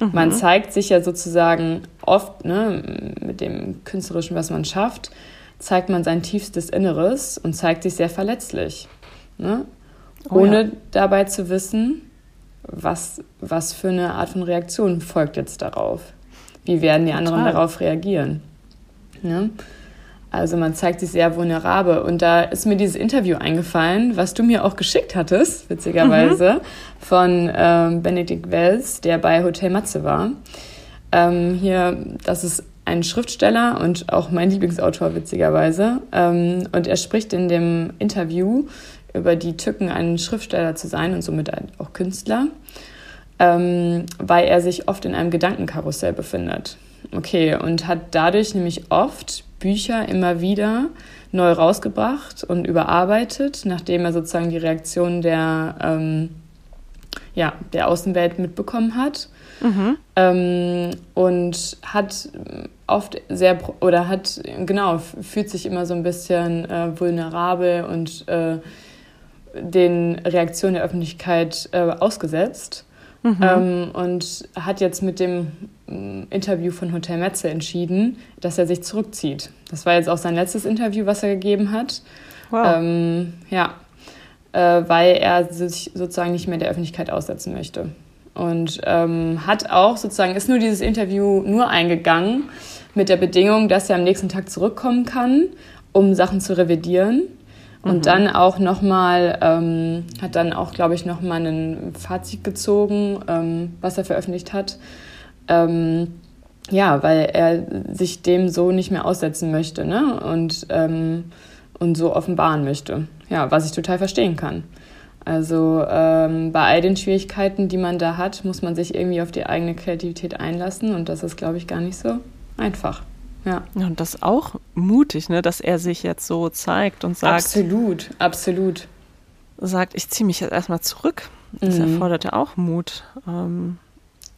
Mhm. Man zeigt sich ja sozusagen oft ne, mit dem Künstlerischen, was man schafft, zeigt man sein tiefstes Inneres und zeigt sich sehr verletzlich. Ne? Oh, Ohne ja. dabei zu wissen, was, was für eine Art von Reaktion folgt jetzt darauf. Wie werden die Total. anderen darauf reagieren? Ne? Also man zeigt sich sehr vulnerabel. Und da ist mir dieses Interview eingefallen, was du mir auch geschickt hattest, witzigerweise, mhm. von ähm, Benedikt Wells, der bei Hotel Matze war. Ähm, hier, das ist ein Schriftsteller und auch mein Lieblingsautor, witzigerweise. Ähm, und er spricht in dem Interview über die Tücken, ein Schriftsteller zu sein und somit auch Künstler, ähm, weil er sich oft in einem Gedankenkarussell befindet. Okay, und hat dadurch nämlich oft Bücher immer wieder neu rausgebracht und überarbeitet, nachdem er sozusagen die Reaktion der, ähm, ja, der Außenwelt mitbekommen hat. Mhm. Ähm, und hat oft sehr, oder hat, genau, fühlt sich immer so ein bisschen äh, vulnerabel und äh, den Reaktionen der Öffentlichkeit äh, ausgesetzt. Mhm. Ähm, und hat jetzt mit dem mm, Interview von Hotel Metze entschieden, dass er sich zurückzieht. Das war jetzt auch sein letztes Interview, was er gegeben hat. Wow. Ähm, ja, äh, weil er sich sozusagen nicht mehr der Öffentlichkeit aussetzen möchte. Und ähm, hat auch sozusagen, ist nur dieses Interview nur eingegangen mit der Bedingung, dass er am nächsten Tag zurückkommen kann, um Sachen zu revidieren. Und mhm. dann auch nochmal, ähm, hat dann auch, glaube ich, nochmal ein Fazit gezogen, ähm, was er veröffentlicht hat. Ähm, ja, weil er sich dem so nicht mehr aussetzen möchte ne? und, ähm, und so offenbaren möchte. Ja, was ich total verstehen kann. Also ähm, bei all den Schwierigkeiten, die man da hat, muss man sich irgendwie auf die eigene Kreativität einlassen und das ist, glaube ich, gar nicht so einfach. Ja. Und das ist auch mutig, ne, dass er sich jetzt so zeigt und sagt. Absolut, absolut. Sagt, ich ziehe mich jetzt erstmal zurück. Das mhm. erfordert ja auch Mut. Ähm,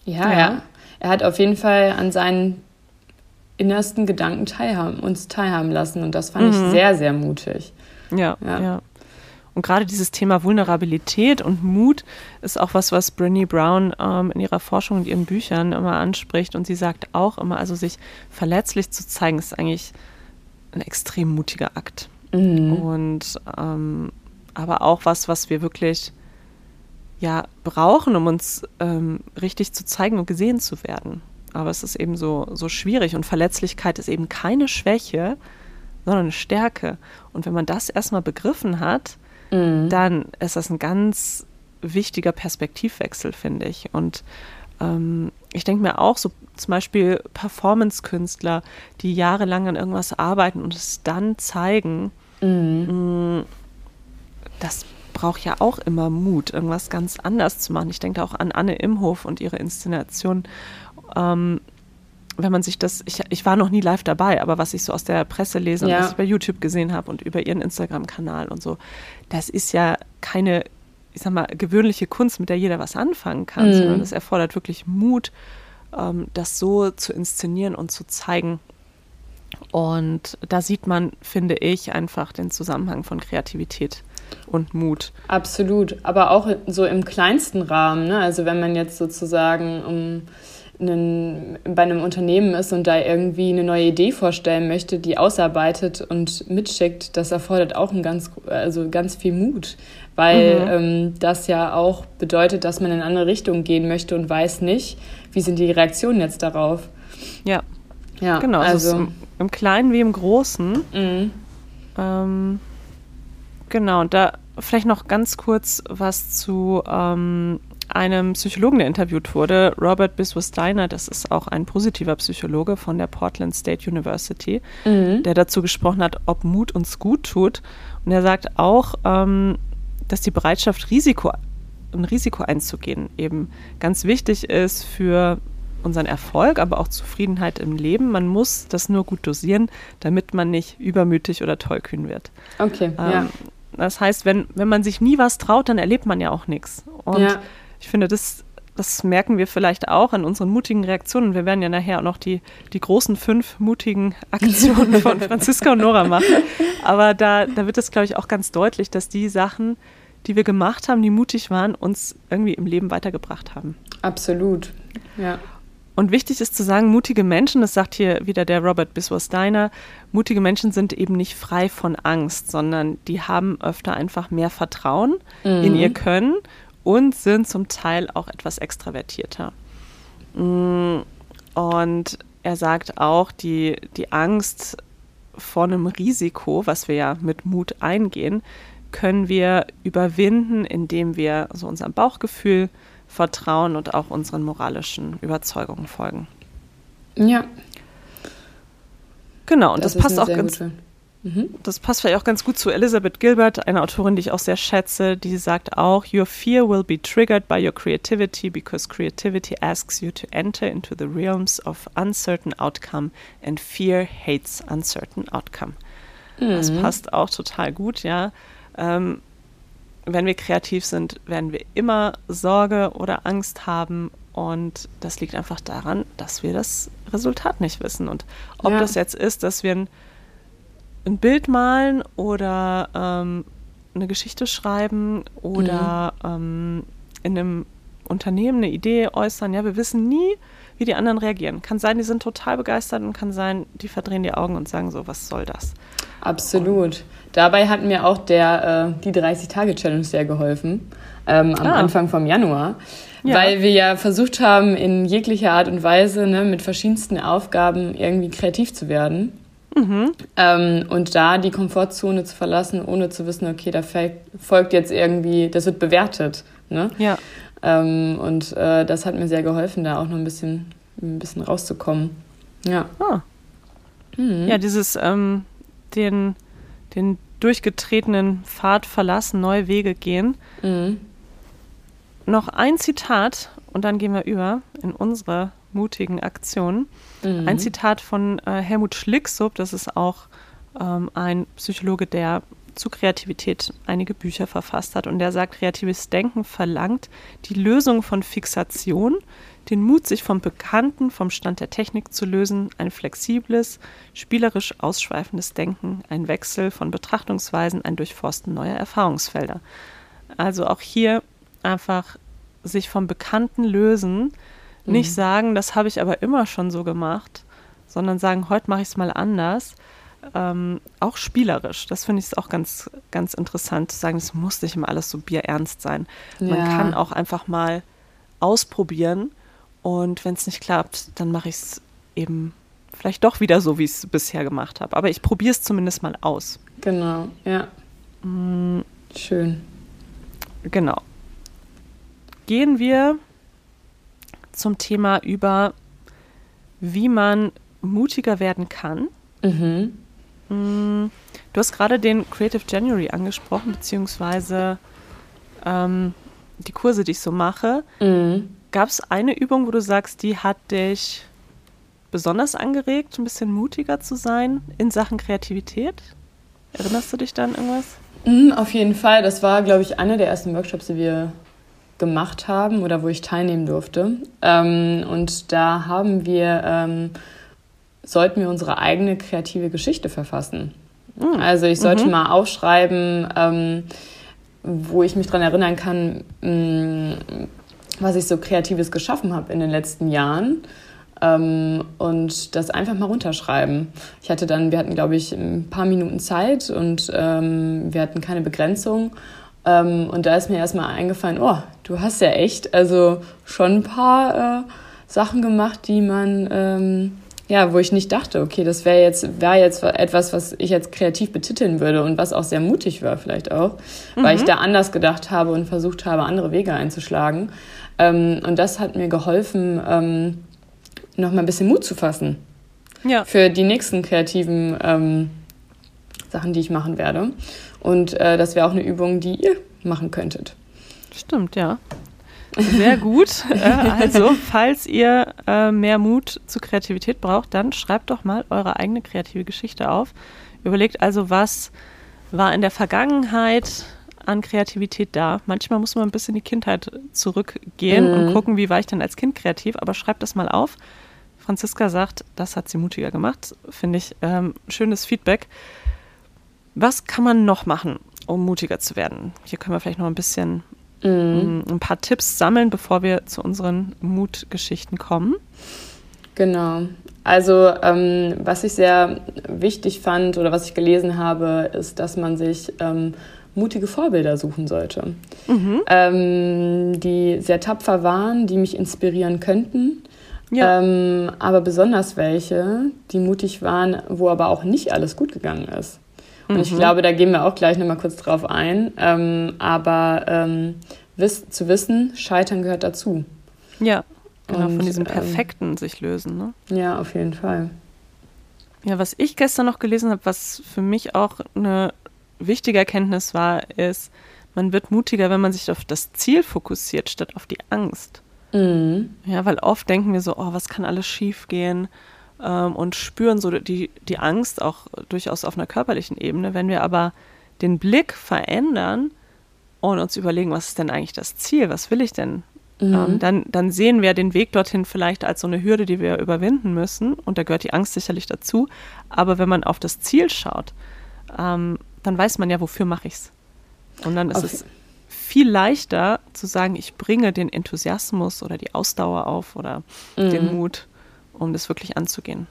ja, ja, ja. Er hat auf jeden Fall an seinen innersten Gedanken teilhaben, uns teilhaben lassen und das fand mhm. ich sehr, sehr mutig. Ja, ja. ja. Und gerade dieses Thema Vulnerabilität und Mut ist auch was, was Brené Brown ähm, in ihrer Forschung und ihren Büchern immer anspricht. Und sie sagt auch immer, also sich verletzlich zu zeigen, ist eigentlich ein extrem mutiger Akt. Mhm. Und ähm, aber auch was, was wir wirklich ja brauchen, um uns ähm, richtig zu zeigen und gesehen zu werden. Aber es ist eben so, so schwierig und Verletzlichkeit ist eben keine Schwäche, sondern eine Stärke. Und wenn man das erstmal begriffen hat, mhm. dann ist das ein ganz wichtiger Perspektivwechsel, finde ich. Und ähm, ich denke mir auch so zum Beispiel Performance-Künstler, die jahrelang an irgendwas arbeiten und es dann zeigen, mhm. Mm, das braucht ja auch immer Mut, irgendwas ganz anders zu machen. Ich denke auch an Anne Imhof und ihre Inszenation. Ähm, wenn man sich das, ich, ich war noch nie live dabei, aber was ich so aus der Presse lese ja. und was ich bei YouTube gesehen habe und über ihren Instagram-Kanal und so, das ist ja keine, ich sag mal, gewöhnliche Kunst, mit der jeder was anfangen kann, mhm. sondern es erfordert wirklich Mut, ähm, das so zu inszenieren und zu zeigen. Und da sieht man, finde ich, einfach den Zusammenhang von Kreativität und Mut. Absolut, aber auch so im kleinsten Rahmen. Ne? Also wenn man jetzt sozusagen um einen, bei einem Unternehmen ist und da irgendwie eine neue Idee vorstellen möchte, die ausarbeitet und mitschickt, das erfordert auch ein ganz, also ganz viel Mut, weil mhm. ähm, das ja auch bedeutet, dass man in eine andere Richtung gehen möchte und weiß nicht, wie sind die Reaktionen jetzt darauf. Ja, ja genau. Also, also im, im, Kleinen wie im Großen. Mhm. Ähm, genau, und da vielleicht noch ganz kurz was zu ähm, einem Psychologen, der interviewt wurde, Robert Biswas Steiner, das ist auch ein positiver Psychologe von der Portland State University, mhm. der dazu gesprochen hat, ob Mut uns gut tut. Und er sagt auch, ähm, dass die Bereitschaft, Risiko, ein Risiko einzugehen, eben ganz wichtig ist für unseren Erfolg, aber auch Zufriedenheit im Leben. Man muss das nur gut dosieren, damit man nicht übermütig oder tollkühn wird. Okay, ähm, ja. Das heißt, wenn, wenn man sich nie was traut, dann erlebt man ja auch nichts. Und ja ich finde, das, das merken wir vielleicht auch an unseren mutigen Reaktionen. Wir werden ja nachher auch noch die, die großen fünf mutigen Aktionen von Franziska und Nora machen. Aber da, da wird es, glaube ich, auch ganz deutlich, dass die Sachen, die wir gemacht haben, die mutig waren, uns irgendwie im Leben weitergebracht haben. Absolut, ja. Und wichtig ist zu sagen, mutige Menschen, das sagt hier wieder der Robert Biswas Steiner, mutige Menschen sind eben nicht frei von Angst, sondern die haben öfter einfach mehr Vertrauen mhm. in ihr Können und sind zum Teil auch etwas extravertierter. Mm, und er sagt auch, die, die Angst vor einem Risiko, was wir ja mit Mut eingehen, können wir überwinden, indem wir so unserem Bauchgefühl vertrauen und auch unseren moralischen Überzeugungen folgen. Ja. Genau, und das, das passt auch ganz, gute. Mhm. Das passt vielleicht auch ganz gut zu Elizabeth Gilbert, einer Autorin, die ich auch sehr schätze. Die sagt auch, Your fear will be triggered by your creativity because creativity asks you to enter into the realms of uncertain outcome and fear hates uncertain outcome. Mhm. Das passt auch total gut, ja. Ähm, wenn wir kreativ sind, werden wir immer Sorge oder Angst haben und das liegt einfach daran, dass wir das Resultat nicht wissen. Und ob ja. das jetzt ist, dass wir ein ein Bild malen oder ähm, eine Geschichte schreiben oder mhm. ähm, in einem Unternehmen eine Idee äußern. Ja, wir wissen nie, wie die anderen reagieren. Kann sein, die sind total begeistert und kann sein, die verdrehen die Augen und sagen so, was soll das? Absolut. Und Dabei hat mir auch der, äh, die 30-Tage-Challenge sehr geholfen, ähm, am ah. Anfang vom Januar. Ja. Weil wir ja versucht haben, in jeglicher Art und Weise ne, mit verschiedensten Aufgaben irgendwie kreativ zu werden. Mhm. Ähm, und da die Komfortzone zu verlassen, ohne zu wissen, okay, da folgt jetzt irgendwie, das wird bewertet. Ne? Ja. Ähm, und äh, das hat mir sehr geholfen, da auch noch ein bisschen, ein bisschen rauszukommen. Ja. Ah. Mhm. Ja, dieses, ähm, den, den durchgetretenen Pfad verlassen, neue Wege gehen. Mhm. Noch ein Zitat und dann gehen wir über in unsere mutigen Aktionen. Mhm. Ein Zitat von äh, Helmut Schlicksup, das ist auch ähm, ein Psychologe, der zu Kreativität einige Bücher verfasst hat. Und der sagt, kreatives Denken verlangt die Lösung von Fixation, den Mut, sich vom Bekannten, vom Stand der Technik zu lösen, ein flexibles, spielerisch ausschweifendes Denken, ein Wechsel von Betrachtungsweisen, ein Durchforsten neuer Erfahrungsfelder. Also auch hier einfach sich vom Bekannten lösen, Mhm. Nicht sagen, das habe ich aber immer schon so gemacht, sondern sagen, heute mache ich es mal anders. ähm, auch spielerisch. Das finde ich auch ganz, ganz interessant zu sagen, es muss nicht immer alles so bierernst sein. Man Ja. kann auch einfach mal ausprobieren und wenn es nicht klappt, dann mache ich es eben vielleicht doch wieder so, wie ich es bisher gemacht habe. Aber ich probiere es zumindest mal aus. Genau, ja. Mm, Schön. Genau. Gehen wir zum Thema über, wie man mutiger werden kann. Mhm. Mm, Du hast gerade den Creative January angesprochen, beziehungsweise ähm, die Kurse, die ich so mache. Mhm. Gab es eine Übung, wo du sagst, die hat dich besonders angeregt, ein bisschen mutiger zu sein in Sachen Kreativität? Erinnerst du dich dann irgendwas? Mhm, auf jeden Fall. Das war, glaube ich, einer der ersten Workshops, die wir gemacht haben oder wo ich teilnehmen durfte. Ähm, und da haben wir, ähm, sollten wir unsere eigene kreative Geschichte verfassen. Mm. Also ich sollte mal aufschreiben, ähm, wo ich mich daran erinnern kann, mh, was ich so Kreatives geschaffen habe in den letzten Jahren. Ähm, und das einfach mal runterschreiben. Ich hatte dann, wir hatten, glaube ich, ein paar Minuten Zeit und ähm, wir hatten keine Begrenzung. Ähm, und da ist mir erstmal eingefallen, oh, du hast ja echt, also schon ein paar äh, Sachen gemacht, die man, ähm, ja, wo ich nicht dachte, okay, das wäre jetzt, wäre jetzt etwas, was ich jetzt kreativ betiteln würde und was auch sehr mutig war vielleicht auch, weil ich da anders gedacht habe und versucht habe, andere Wege einzuschlagen. Ähm, und das hat mir geholfen, ähm, noch mal ein bisschen Mut zu fassen Ja. für die nächsten kreativen ähm, Sachen, die ich machen werde. Und äh, das wäre auch eine Übung, die ihr machen könntet. Stimmt, ja. Sehr gut. Äh, also, falls ihr äh, mehr Mut zu Kreativität braucht, dann schreibt doch mal eure eigene kreative Geschichte auf. Überlegt also, was war in der Vergangenheit an Kreativität da. Manchmal muss man ein bisschen in die Kindheit zurückgehen und gucken, wie war ich denn als Kind kreativ. Aber schreibt das mal auf. Franziska sagt, das hat sie mutiger gemacht. Finde ich ähm, schönes Feedback. Was kann man noch machen, um mutiger zu werden? Hier können wir vielleicht noch ein bisschen Mhm. mm, ein paar Tipps sammeln, bevor wir zu unseren Mutgeschichten kommen. Genau. Also ähm, was ich sehr wichtig fand oder was ich gelesen habe, ist, dass man sich ähm, mutige Vorbilder suchen sollte, ähm, die sehr tapfer waren, die mich inspirieren könnten. Ja. Ähm, aber besonders welche, die mutig waren, wo aber auch nicht alles gut gegangen ist. Und ich glaube, da gehen wir auch gleich nochmal kurz drauf ein. Ähm, aber ähm, wiss, zu wissen, Scheitern gehört dazu. Ja, genau, Und, von diesem ähm, Perfekten sich lösen. Ne? Ja, auf jeden Fall. Ja, was ich gestern noch gelesen habe, was für mich auch eine wichtige Erkenntnis war, ist, man wird mutiger, wenn man sich auf das Ziel fokussiert, statt auf die Angst. Mhm. Ja, weil oft denken wir so, oh, was kann alles schief gehen? Ähm, und spüren so die, die Angst auch durchaus auf einer körperlichen Ebene. Wenn wir aber den Blick verändern und uns überlegen, was ist denn eigentlich das Ziel? Was will ich denn? Ähm, dann, dann sehen wir den Weg dorthin vielleicht als so eine Hürde, die wir überwinden müssen. Und da gehört die Angst sicherlich dazu. Aber wenn man auf das Ziel schaut, ähm, dann weiß man ja, wofür mache ich es. Und dann ist Auf- es viel leichter zu sagen, ich bringe den Enthusiasmus oder die Ausdauer auf oder den Mut, um das wirklich anzugehen.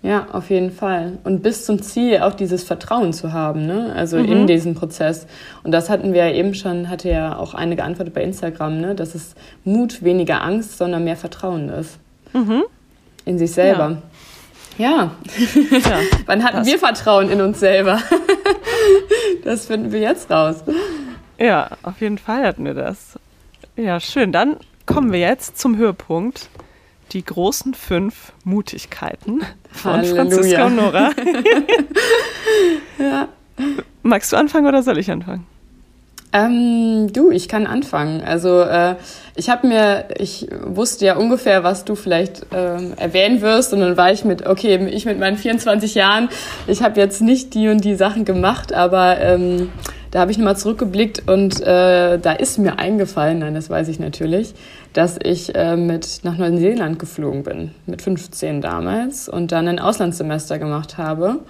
Ja, auf jeden Fall. Und bis zum Ziel auch dieses Vertrauen zu haben, ne? Also in diesem Prozess. Und das hatten wir ja eben schon, hatte ja auch eine geantwortet bei Instagram, ne? Dass es Mut weniger Angst, sondern mehr Vertrauen ist. In sich selber. Ja. Ja, Wann hatten das- wir Vertrauen in uns selber? das finden wir jetzt raus. ja, auf jeden Fall hatten wir das. Ja, schön. Dann kommen wir jetzt zum Höhepunkt. Die großen fünf Mutigkeiten von Halleluja. Franziska und Nora. Ja. Magst du anfangen oder soll ich anfangen? Ähm, du, ich kann anfangen. Also äh, ich habe mir, ich wusste ja ungefähr, was du vielleicht ähm, erwähnen wirst. Und dann war ich mit, okay, ich mit meinen 24 Jahren, ich habe jetzt nicht die und die Sachen gemacht, aber ähm, da habe ich nochmal zurückgeblickt und äh, da ist mir eingefallen, nein, das weiß ich natürlich, dass ich äh, mit nach Neuseeland geflogen bin, mit 15 damals und dann ein Auslandssemester gemacht habe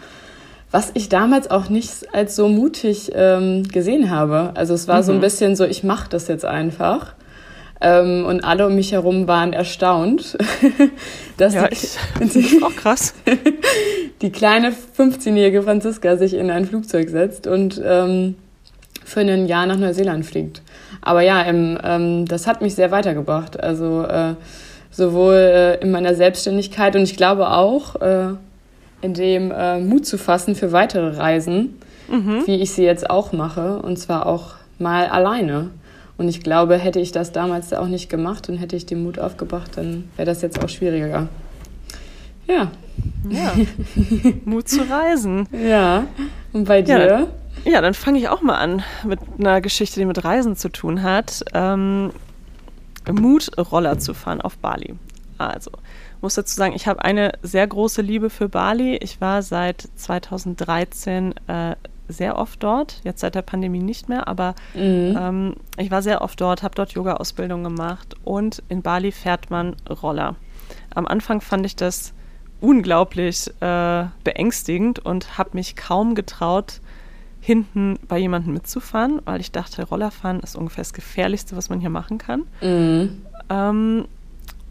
was ich damals auch nicht als so mutig ähm, gesehen habe. Also es war so ein bisschen so, ich mache das jetzt einfach. Ähm, und alle um mich herum waren erstaunt, dass ja, die, ich, die, auch krass. die kleine 15-jährige Franziska sich in ein Flugzeug setzt und ähm, für ein Jahr nach Neuseeland fliegt. Aber ja, ähm, ähm, das hat mich sehr weitergebracht. Also äh, sowohl äh, in meiner Selbstständigkeit und ich glaube auch äh, in dem äh, Mut zu fassen für weitere Reisen, mhm. wie ich sie jetzt auch mache, und zwar auch mal alleine. Und ich glaube, hätte ich das damals auch nicht gemacht und hätte ich den Mut aufgebracht, dann wäre das jetzt auch schwieriger. Ja. Ja. Mut zu reisen. Ja. Und bei dir? Ja, dann, ja, dann fange ich auch mal an mit einer Geschichte, die mit Reisen zu tun hat. Ähm, Mut, Roller zu fahren auf Bali. Also, muss dazu sagen, ich habe eine sehr große Liebe für Bali. Ich war seit 2013 äh, sehr oft dort, jetzt seit der Pandemie nicht mehr, aber mhm. ähm, ich war sehr oft dort, habe dort Yoga-Ausbildung gemacht und in Bali fährt man Roller. Am Anfang fand ich das unglaublich äh, beängstigend und habe mich kaum getraut, hinten bei jemandem mitzufahren, weil ich dachte, Rollerfahren ist ungefähr das Gefährlichste, was man hier machen kann. Mhm. Ähm,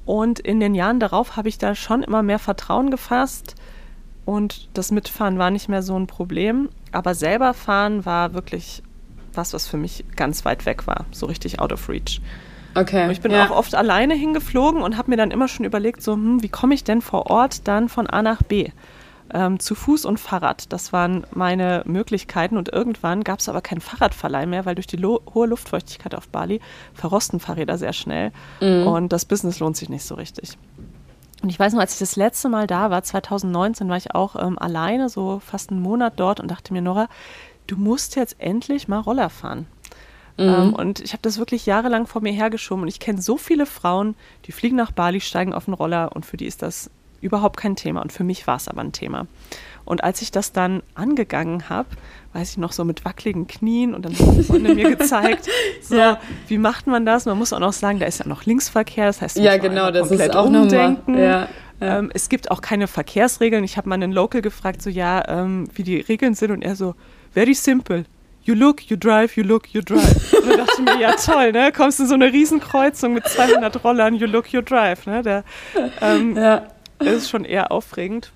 und in den Jahren darauf habe ich da schon immer mehr Vertrauen gefasst und das Mitfahren war nicht mehr so ein Problem. Aber selber fahren war wirklich was, was für mich ganz weit weg war, so richtig out of reach. Okay. Und ich bin ja. auch oft alleine hingeflogen und habe mir dann immer schon überlegt, so, hm, wie komme ich denn vor Ort dann von A nach B? Ähm, zu Fuß und Fahrrad. Das waren meine Möglichkeiten und irgendwann gab es aber keinen Fahrradverleih mehr, weil durch die hohe Luftfeuchtigkeit auf Bali verrosten Fahrräder sehr schnell mhm. und das Business lohnt sich nicht so richtig. Und ich weiß noch, als ich das letzte Mal da war, 2019, war ich auch ähm, alleine, so fast einen Monat dort und dachte mir, Nora, du musst jetzt endlich mal Roller fahren. Mhm. Ähm, und ich habe das wirklich jahrelang vor mir hergeschoben und ich kenne so viele Frauen, die fliegen nach Bali, steigen auf den Roller und für die ist das überhaupt kein Thema. Und für mich war es aber ein Thema. Und als ich das dann angegangen habe, weiß ich noch so mit wackeligen Knien und dann hat eine Freundin mir gezeigt, so, ja. wie macht man das? Man muss auch noch sagen, da ist ja noch Linksverkehr, das heißt, ja, genau, das komplett ist auch umdenken. Ja, ja. Ähm, es gibt auch keine Verkehrsregeln. Ich habe mal einen Local gefragt, so ja, ähm, wie die Regeln sind und er so, very simple. You look, you drive, you look, you drive. Und da dachte ich mir, ja toll, ne? Kommst in so eine Riesenkreuzung mit 200 Rollern, you look, you drive, ne? Der, ähm, ja ist schon eher aufregend.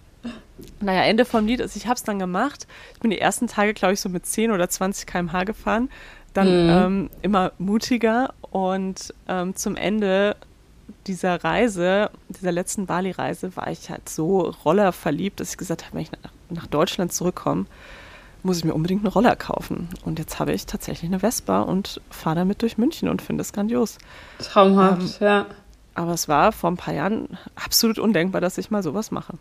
Naja, Ende vom Lied ist, ich habe es dann gemacht. Ich bin die ersten Tage, glaube ich, so mit 10 oder 20 km/h gefahren. Dann mhm. ähm, immer mutiger und ähm, zum Ende dieser Reise, dieser letzten Bali-Reise, war ich halt so Roller verliebt, dass ich gesagt habe, wenn ich nach, nach Deutschland zurückkomme, muss ich mir unbedingt einen Roller kaufen. Und jetzt habe ich tatsächlich eine Vespa und fahre damit durch München und finde es grandios. Traumhaft, ähm, ja. Aber es war vor ein paar Jahren absolut undenkbar, dass ich mal sowas mache.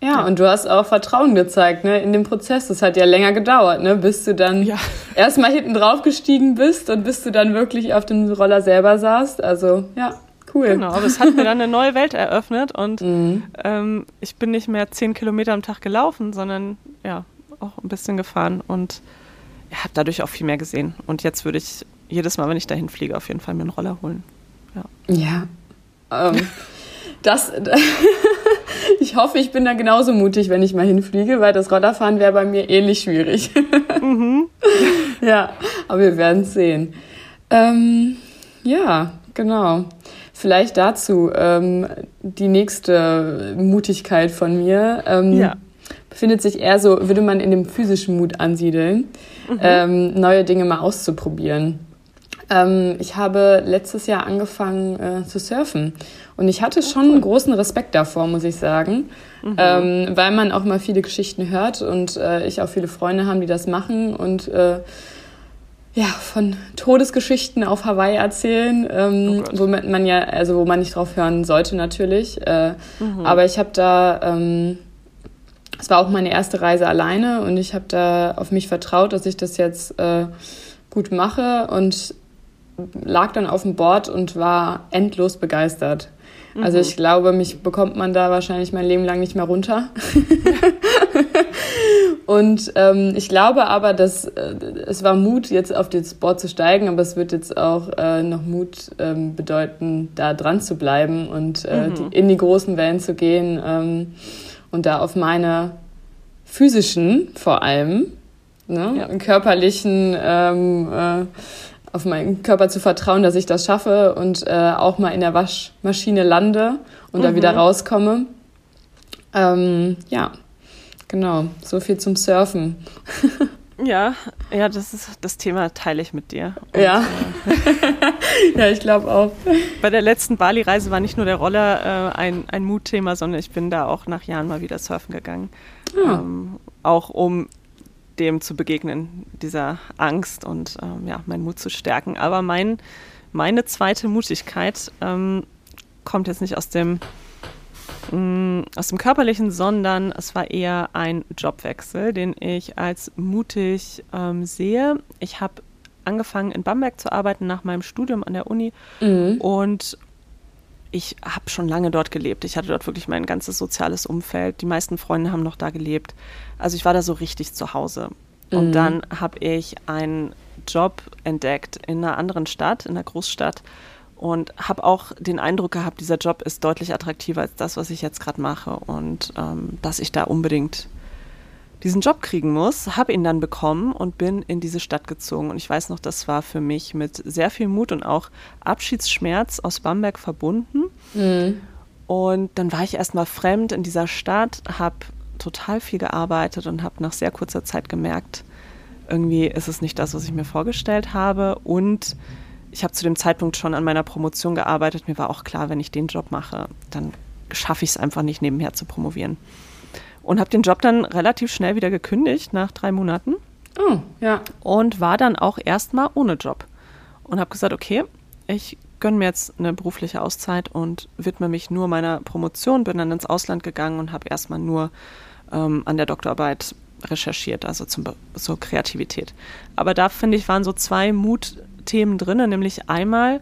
Ja, ja, und du hast auch Vertrauen gezeigt, ne, in dem Prozess. Das hat ja länger gedauert, ne, bis du dann ja. erstmal hinten drauf gestiegen bist und bis du dann wirklich auf dem Roller selber saßt. Also, ja, cool. Genau, aber es hat mir dann eine neue Welt eröffnet und mhm. ähm, ich bin nicht mehr zehn Kilometer am Tag gelaufen, sondern ja, auch ein bisschen gefahren und ja, habe dadurch auch viel mehr gesehen. Und jetzt würde ich jedes Mal, wenn ich dahin fliege, auf jeden Fall mir einen Roller holen. Ja. ja, ähm, das, ich hoffe, ich bin da genauso mutig, wenn ich mal hinfliege, weil das Rollerfahren wäre bei mir ähnlich schwierig. mhm. Ja, aber wir werden es sehen. Ähm, ja, genau. Vielleicht dazu ähm, die nächste Mutigkeit von mir. Ähm, ja. Befindet sich eher so, würde man in dem physischen Mut ansiedeln, mhm. ähm, neue Dinge mal auszuprobieren. Ähm, ich habe letztes Jahr angefangen äh, zu surfen und ich hatte schon einen großen Respekt davor, muss ich sagen, mhm. ähm, weil man auch mal viele Geschichten hört und äh, ich auch viele Freunde haben, die das machen und äh, ja, von Todesgeschichten auf Hawaii erzählen, ähm, oh wo man ja, also wo man nicht drauf hören sollte natürlich. Äh, mhm. Aber ich habe da, ähm, es war auch meine erste Reise alleine und ich habe da auf mich vertraut, dass ich das jetzt äh, gut mache und lag dann auf dem Board und war endlos begeistert. Also mhm. Also ich glaube, mich bekommt man da wahrscheinlich mein Leben lang nicht mehr runter. und ähm, ich glaube aber, dass äh, es war Mut, jetzt auf das Board zu steigen, aber es wird jetzt auch äh, noch Mut ähm, bedeuten, da dran zu bleiben und äh, mhm. die, in die großen Wellen zu gehen ähm, und da auf meine physischen vor allem, ne, ja. körperlichen ähm, äh, auf meinen Körper zu vertrauen, dass ich das schaffe und äh, auch mal in der Waschmaschine lande und mhm. da wieder rauskomme. Ähm, ja, genau, so viel zum Surfen. Ja, ja, das ist das Thema teile ich mit dir. Und, ja. Äh, ja, ich glaube auch. Bei der letzten Bali-Reise war nicht nur der Roller äh, ein, ein Mutthema, sondern ich bin da auch nach Jahren mal wieder surfen gegangen. Ah. Ähm, auch um dem zu begegnen, dieser Angst und ähm, ja, meinen Mut zu stärken. Aber mein, meine zweite Mutigkeit ähm, kommt jetzt nicht aus dem Mm, aus dem Körperlichen, sondern es war eher ein Jobwechsel, den ich als mutig ähm, sehe. Ich habe angefangen in Bamberg zu arbeiten nach meinem Studium an der Uni mhm. und ich habe schon lange dort gelebt. Ich hatte dort wirklich mein ganzes soziales Umfeld. Die meisten Freunde haben noch da gelebt. Also ich war da so richtig zu Hause. Und mhm. dann habe ich einen Job entdeckt in einer anderen Stadt, in einer Großstadt und habe auch den Eindruck gehabt, dieser Job ist deutlich attraktiver als das, was ich jetzt gerade mache und ähm, dass ich da unbedingt diesen Job kriegen muss, habe ihn dann bekommen und bin in diese Stadt gezogen. Und ich weiß noch, das war für mich mit sehr viel Mut und auch Abschiedsschmerz aus Bamberg verbunden. Mhm. Und dann war ich erstmal fremd in dieser Stadt, habe total viel gearbeitet und habe nach sehr kurzer Zeit gemerkt, irgendwie ist es nicht das, was ich mir vorgestellt habe. Und ich habe zu dem Zeitpunkt schon an meiner Promotion gearbeitet. Mir war auch klar, wenn ich den Job mache, dann schaffe ich es einfach nicht, nebenher zu promovieren. Und habe den Job dann relativ schnell wieder gekündigt, nach drei Monaten. Oh, ja. Und war dann auch erstmal ohne Job. Und habe gesagt, okay, ich gönne mir jetzt eine berufliche Auszeit und widme mich nur meiner Promotion. Bin dann ins Ausland gegangen und habe erstmal nur ähm, an der Doktorarbeit recherchiert, also zum, zur Kreativität. Aber da finde ich, waren so zwei Mut, Themen drin, nämlich einmal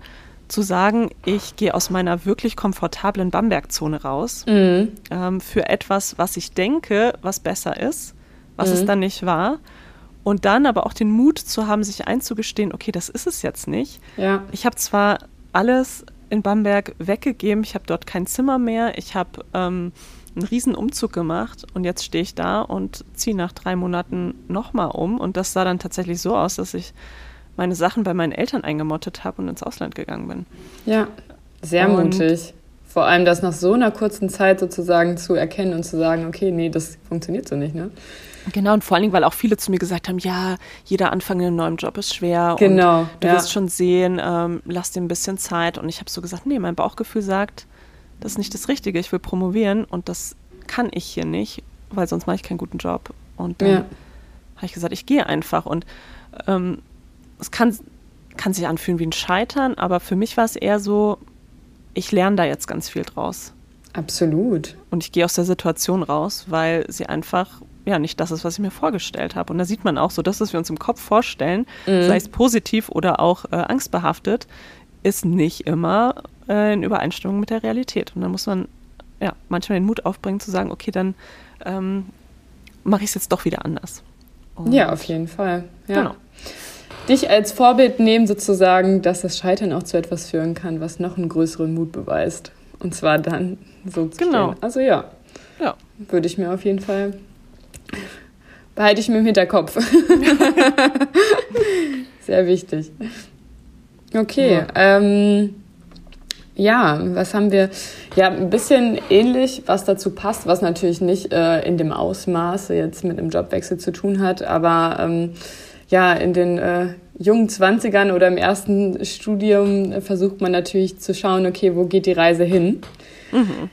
zu sagen, ich gehe aus meiner wirklich komfortablen Bamberg-Zone raus mhm. ähm, für etwas, was ich denke, was besser ist, was mhm. es dann nicht war. Und dann aber auch den Mut zu haben, sich einzugestehen, okay, das ist es jetzt nicht. Ja. Ich habe zwar alles in Bamberg weggegeben, ich habe dort kein Zimmer mehr, ich habe ähm, einen riesen Umzug gemacht und jetzt stehe ich da und ziehe nach drei Monaten nochmal um. Und das sah dann tatsächlich so aus, dass ich meine Sachen bei meinen Eltern eingemottet habe und ins Ausland gegangen bin. Ja, sehr und mutig. Vor allem das nach so einer kurzen Zeit sozusagen zu erkennen und zu sagen, okay, nee, das funktioniert so nicht, ne? Genau, und vor allen Dingen, weil auch viele zu mir gesagt haben, ja, jeder Anfang in einem neuen Job ist schwer. Genau. Und du ja. wirst schon sehen, ähm, lass dir ein bisschen Zeit. Und ich habe so gesagt, nee, mein Bauchgefühl sagt, das ist nicht das Richtige. Ich will promovieren und das kann ich hier nicht, weil sonst mache ich keinen guten Job. Und dann ja. habe ich gesagt, ich gehe einfach. Und ähm, es kann, kann sich anfühlen wie ein Scheitern, aber für mich war es eher so, ich lerne da jetzt ganz viel draus. Absolut. Und ich gehe aus der Situation raus, weil sie einfach ja nicht das ist, was ich mir vorgestellt habe. Und da sieht man auch so, das, was wir uns im Kopf vorstellen, mhm. sei es positiv oder auch äh, angstbehaftet, ist nicht immer äh, in Übereinstimmung mit der Realität. Und dann muss man ja manchmal den Mut aufbringen zu sagen, okay, dann ähm, mache ich es jetzt doch wieder anders. Und ja, auf jeden Fall. Ja. Genau dich als Vorbild nehmen, sozusagen, dass das Scheitern auch zu etwas führen kann, was noch einen größeren Mut beweist. Und zwar dann so zu Genau. Stehen. Also ja. Ja. Würde ich mir auf jeden Fall. Behalte ich mir im Hinterkopf. Sehr wichtig. Okay. Ja. Ähm, ja, was haben wir? Ja, ein bisschen ähnlich, was dazu passt, was natürlich nicht äh, in dem Ausmaße jetzt mit einem Jobwechsel zu tun hat, aber ähm, ja, in den äh, jungen Zwanzigern oder im ersten Studium versucht man natürlich zu schauen, okay, wo geht die Reise hin? Mhm.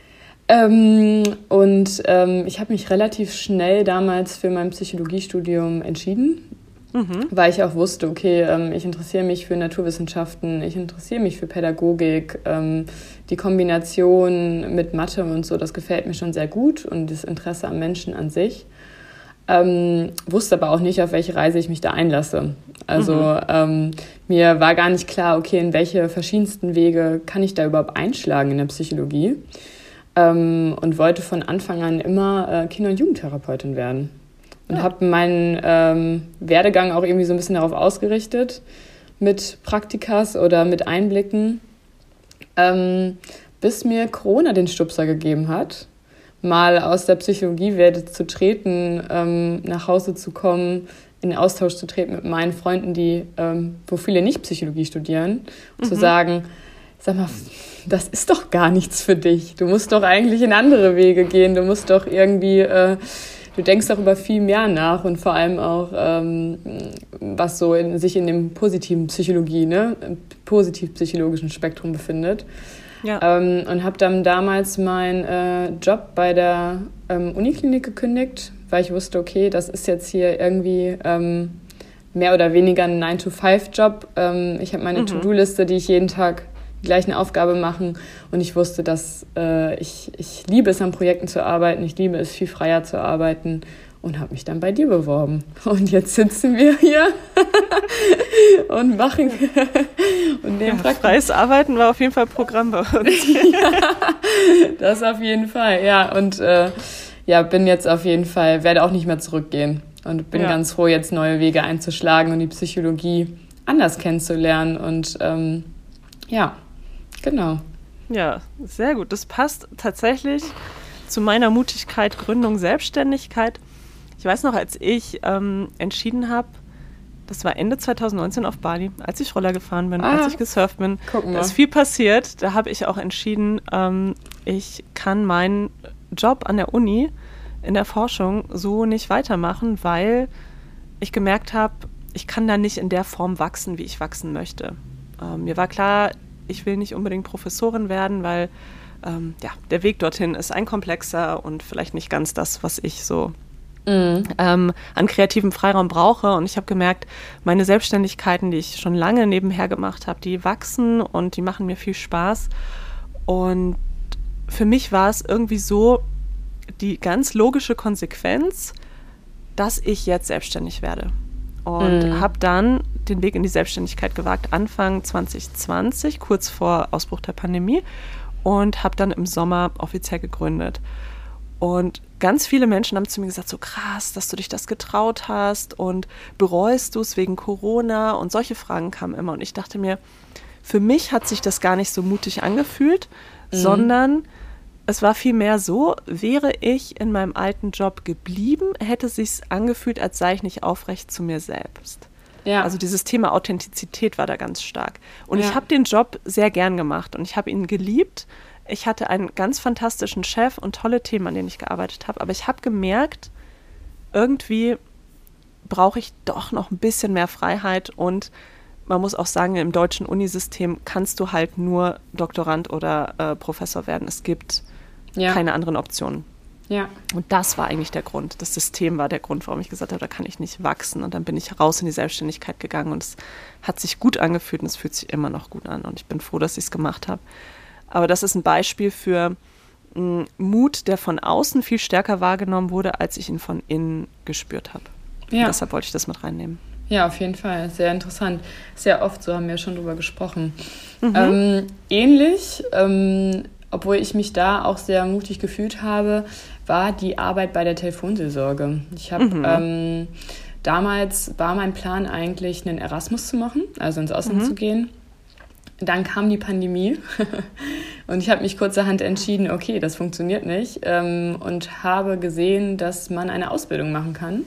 Ähm, und ähm, ich habe mich relativ schnell damals für mein Psychologiestudium entschieden, mhm. weil ich auch wusste, okay, ähm, ich interessiere mich für Naturwissenschaften, ich interessiere mich für Pädagogik, ähm, die Kombination mit Mathe und so, das gefällt mir schon sehr gut und das Interesse am Menschen an sich. Ähm, wusste aber auch nicht, auf welche Reise ich mich da einlasse. Also mhm. ähm, mir war gar nicht klar, okay, in welche verschiedensten Wege kann ich da überhaupt einschlagen in der Psychologie. Ähm, und wollte von Anfang an immer äh, Kinder- und Jugendtherapeutin werden. Und ja. habe meinen ähm, Werdegang auch irgendwie so ein bisschen darauf ausgerichtet, mit Praktikas oder mit Einblicken, ähm, bis mir Corona den Stupser gegeben hat mal aus der Psychologiewelt zu treten, ähm, nach Hause zu kommen, in Austausch zu treten mit meinen Freunden, die, ähm, wo viele nicht Psychologie studieren, Mhm. zu sagen, sag mal, das ist doch gar nichts für dich. Du musst doch eigentlich in andere Wege gehen. Du musst doch irgendwie, äh, du denkst doch über viel mehr nach und vor allem auch, ähm, was so in, sich in dem positiven Psychologie, ne, positiv-psychologischen Spektrum befindet. Ja. Ähm, und habe dann damals meinen äh, Job bei der ähm, Uniklinik gekündigt, weil ich wusste, okay, das ist jetzt hier irgendwie ähm, mehr oder weniger ein 9-to-5-Job. Ähm, ich habe meine Mhm. To-Do-Liste, die ich jeden Tag die gleiche Aufgabe machen und ich wusste, dass äh, ich, ich liebe es, an Projekten zu arbeiten, ich liebe es, viel freier zu arbeiten und habe mich dann bei dir beworben. Und jetzt sitzen wir hier und machen und nehmen Ja, Praktikum. freies Arbeiten war auf jeden Fall Programm bei uns. Das auf jeden Fall, ja. Und äh, ja, bin jetzt auf jeden Fall, werde auch nicht mehr zurückgehen. Und bin Ja. ganz froh, jetzt neue Wege einzuschlagen und die Psychologie anders kennenzulernen. Und ähm, ja, genau. Ja, sehr gut. Das passt tatsächlich zu meiner Mutigkeit, Gründung, Selbstständigkeit. Ich weiß noch, als ich ähm, entschieden habe, das war Ende 2019 auf Bali, als ich Roller gefahren bin, Ah. als ich gesurft bin. Da ist viel passiert. Da habe ich auch entschieden, ähm, ich kann meinen Job an der Uni in der Forschung so nicht weitermachen, weil ich gemerkt habe, ich kann da nicht in der Form wachsen, wie ich wachsen möchte. Ähm, mir war klar, ich will nicht unbedingt Professorin werden, weil ähm, ja, der Weg dorthin ist ein komplexer und vielleicht nicht ganz das, was ich so Mhm. ähm, an kreativem Freiraum brauche. Und ich habe gemerkt, meine Selbstständigkeiten, die ich schon lange nebenher gemacht habe, die wachsen und die machen mir viel Spaß. Und für mich war es irgendwie so die ganz logische Konsequenz, dass ich jetzt selbstständig werde. Und Mhm. habe dann den Weg in die Selbstständigkeit gewagt, Anfang 2020, kurz vor Ausbruch der Pandemie. Und habe dann im Sommer offiziell gegründet. Und ganz viele Menschen haben zu mir gesagt, so krass, dass du dich das getraut hast und bereust du es wegen Corona und solche Fragen kamen immer. Und ich dachte mir, für mich hat sich das gar nicht so mutig angefühlt, sondern es war vielmehr so, wäre ich in meinem alten Job geblieben, hätte es sich angefühlt, als sei ich nicht aufrecht zu mir selbst. Ja. Also dieses Thema Authentizität war da ganz stark. Und Ja. ich habe den Job sehr gern gemacht und ich habe ihn geliebt. Ich hatte einen ganz fantastischen Chef und tolle Themen, an denen ich gearbeitet habe. Aber ich habe gemerkt, irgendwie brauche ich doch noch ein bisschen mehr Freiheit und man muss auch sagen, im deutschen Unisystem kannst du halt nur Doktorand oder äh, Professor werden. Es gibt ja. keine anderen Optionen. ja. Und das war eigentlich der Grund. Das System war der Grund, warum ich gesagt habe, da kann ich nicht wachsen. Und dann bin ich raus in die Selbstständigkeit gegangen und es hat sich gut angefühlt und es fühlt sich immer noch gut an. Und ich bin froh, dass ich es gemacht habe. Aber das ist ein Beispiel für mh, Mut, der von außen viel stärker wahrgenommen wurde, als ich ihn von innen gespürt habe. Ja. Deshalb wollte ich das mit reinnehmen. Ja, auf jeden Fall. Sehr interessant. Sehr oft, so haben wir schon drüber gesprochen. Ähm, ähnlich, ähm, obwohl ich mich da auch sehr mutig gefühlt habe, war die Arbeit bei der Telefonseelsorge. Ich habe ähm, damals war mein Plan eigentlich, einen Erasmus zu machen, also ins Ausland zu gehen. Dann kam die Pandemie und ich habe mich kurzerhand entschieden, okay, das funktioniert nicht ähm, und habe gesehen, dass man eine Ausbildung machen kann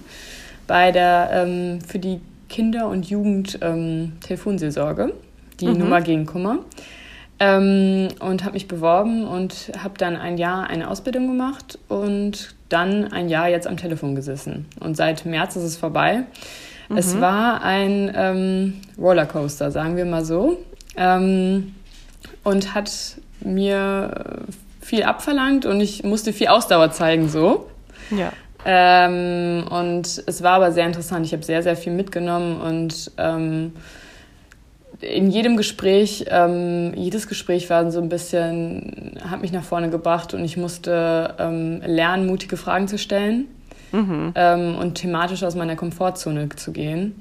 bei der ähm, für die Kinder- und Jugend ähm, Telefonseelsorge, die Nummer gegen Kummer. Ähm, und habe mich beworben und habe dann ein Jahr eine Ausbildung gemacht und dann ein Jahr jetzt am Telefon gesessen. Und seit März ist es vorbei. Es war ein ähm, Rollercoaster, sagen wir mal so. Ähm, und hat mir viel abverlangt und ich musste viel Ausdauer zeigen, so. Ja. Ähm, und es war aber sehr interessant. Ich habe sehr, sehr viel mitgenommen und ähm, in jedem Gespräch, ähm, jedes Gespräch war so ein bisschen, hat mich nach vorne gebracht und ich musste ähm, lernen, mutige Fragen zu stellen ähm, und thematisch aus meiner Komfortzone zu gehen.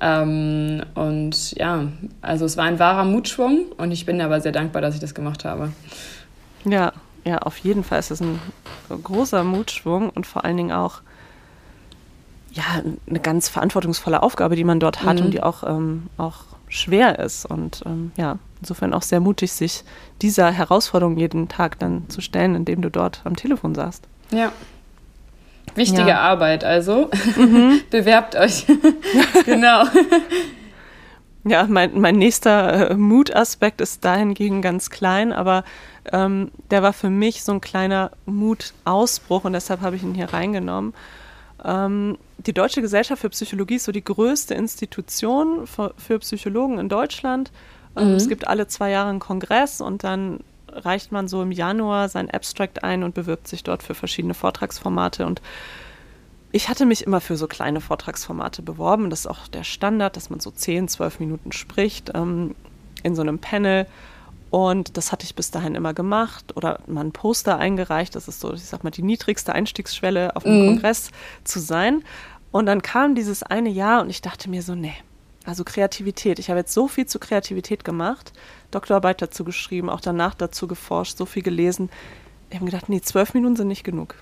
Ähm, und ja, also es war ein wahrer Mutschwung und ich bin aber sehr dankbar, dass ich das gemacht habe. Ja, ja, auf jeden Fall ist es ein großer Mutschwung und vor allen Dingen auch ja, eine ganz verantwortungsvolle Aufgabe, die man dort hat Mhm. und die auch, ähm, auch schwer ist. Und ähm, ja, insofern auch sehr mutig, sich dieser Herausforderung jeden Tag dann zu stellen, indem du dort am Telefon saßt. Ja. Wichtige ja. Arbeit, also mhm. bewerbt euch. genau. Ja, mein, mein nächster äh, Mutaspekt ist dahingegen ganz klein, aber ähm, der war für mich so ein kleiner Mutausbruch und deshalb habe ich ihn hier reingenommen. Ähm, die Deutsche Gesellschaft für Psychologie ist so die größte Institution für, für Psychologen in Deutschland. Ähm, mhm. Es gibt alle zwei Jahre einen Kongress und dann reicht man so im Januar sein Abstract ein und bewirbt sich dort für verschiedene Vortragsformate und ich hatte mich immer für so kleine Vortragsformate beworben. Das ist auch der Standard, dass man so 10, 12 Minuten spricht ähm, in so einem Panel. Und das hatte ich bis dahin immer gemacht oder mal ein Poster eingereicht. Das ist so, ich sag mal, die niedrigste Einstiegsschwelle auf einem mhm. Kongress zu sein. Und dann kam dieses eine Jahr und ich dachte mir so, nee, also Kreativität. Ich habe jetzt so viel zu Kreativität gemacht, Doktorarbeit dazu geschrieben, auch danach dazu geforscht, so viel gelesen. Ich habe gedacht, nee, zwölf Minuten sind nicht genug.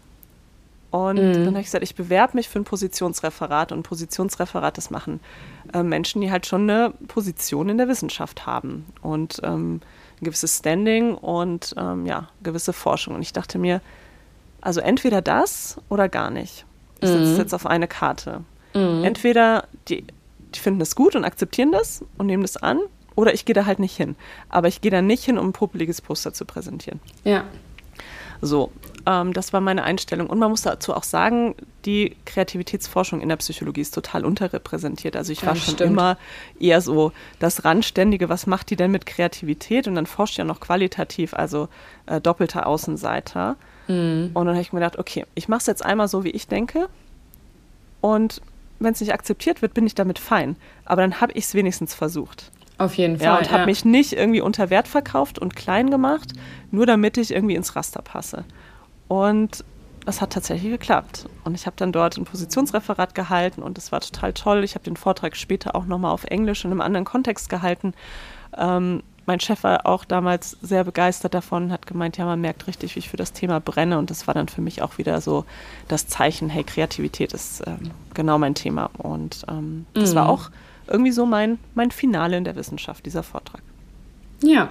Und mhm. dann habe ich gesagt, ich bewerbe mich für ein Positionsreferat. Und Positionsreferat, das machen äh, Menschen, die halt schon eine Position in der Wissenschaft haben und ähm, ein gewisses Standing und ähm, ja, gewisse Forschung. Und ich dachte mir, also entweder das oder gar nicht. Ich setze es mhm. jetzt auf eine Karte. Mhm. Entweder die, die finden das gut und akzeptieren das und nehmen das an, oder ich gehe da halt nicht hin. Aber ich gehe da nicht hin, um ein popeliges Poster zu präsentieren. Ja. So, ähm, das war meine Einstellung. Und man muss dazu auch sagen, die Kreativitätsforschung in der Psychologie ist total unterrepräsentiert. Also ich war ja, schon stimmt. immer eher so das Randständige, was macht die denn mit Kreativität? Und dann forscht ja noch qualitativ, also äh, doppelter Außenseiter. Mhm. Und dann habe ich mir gedacht, okay, ich mache es jetzt einmal so, wie ich denke. Und wenn es nicht akzeptiert wird, bin ich damit fein. Aber dann habe ich es wenigstens versucht. Auf jeden Fall. Ja, und habe mich nicht irgendwie unter Wert verkauft und klein gemacht, nur damit ich irgendwie ins Raster passe. Und das hat tatsächlich geklappt. Und ich habe dann dort ein Positionsreferat gehalten und das war total toll. Ich habe den Vortrag später auch nochmal auf Englisch in einem anderen Kontext gehalten. Ähm, mein Chef war auch damals sehr begeistert davon, hat gemeint, ja, man merkt richtig, wie ich für das Thema brenne. Und das war dann für mich auch wieder so das Zeichen, hey, Kreativität ist ähm, genau mein Thema. Und ähm, das mhm. war auch irgendwie so mein, mein Finale in der Wissenschaft, dieser Vortrag. Ja,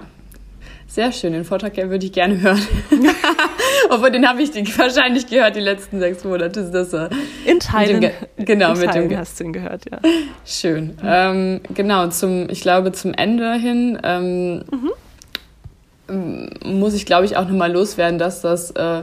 sehr schön. Den Vortrag würde ich gerne hören. Obwohl, den habe ich wahrscheinlich gehört die letzten sechs Monate. Das, äh, in Teilen. Dem, genau, in mit Teilen dem. hast du ihn gehört, ja. Schön. Mhm. Ähm, genau, zum, ich glaube, zum Ende hin ähm, mhm. muss ich, glaube ich, auch nochmal loswerden, dass das äh,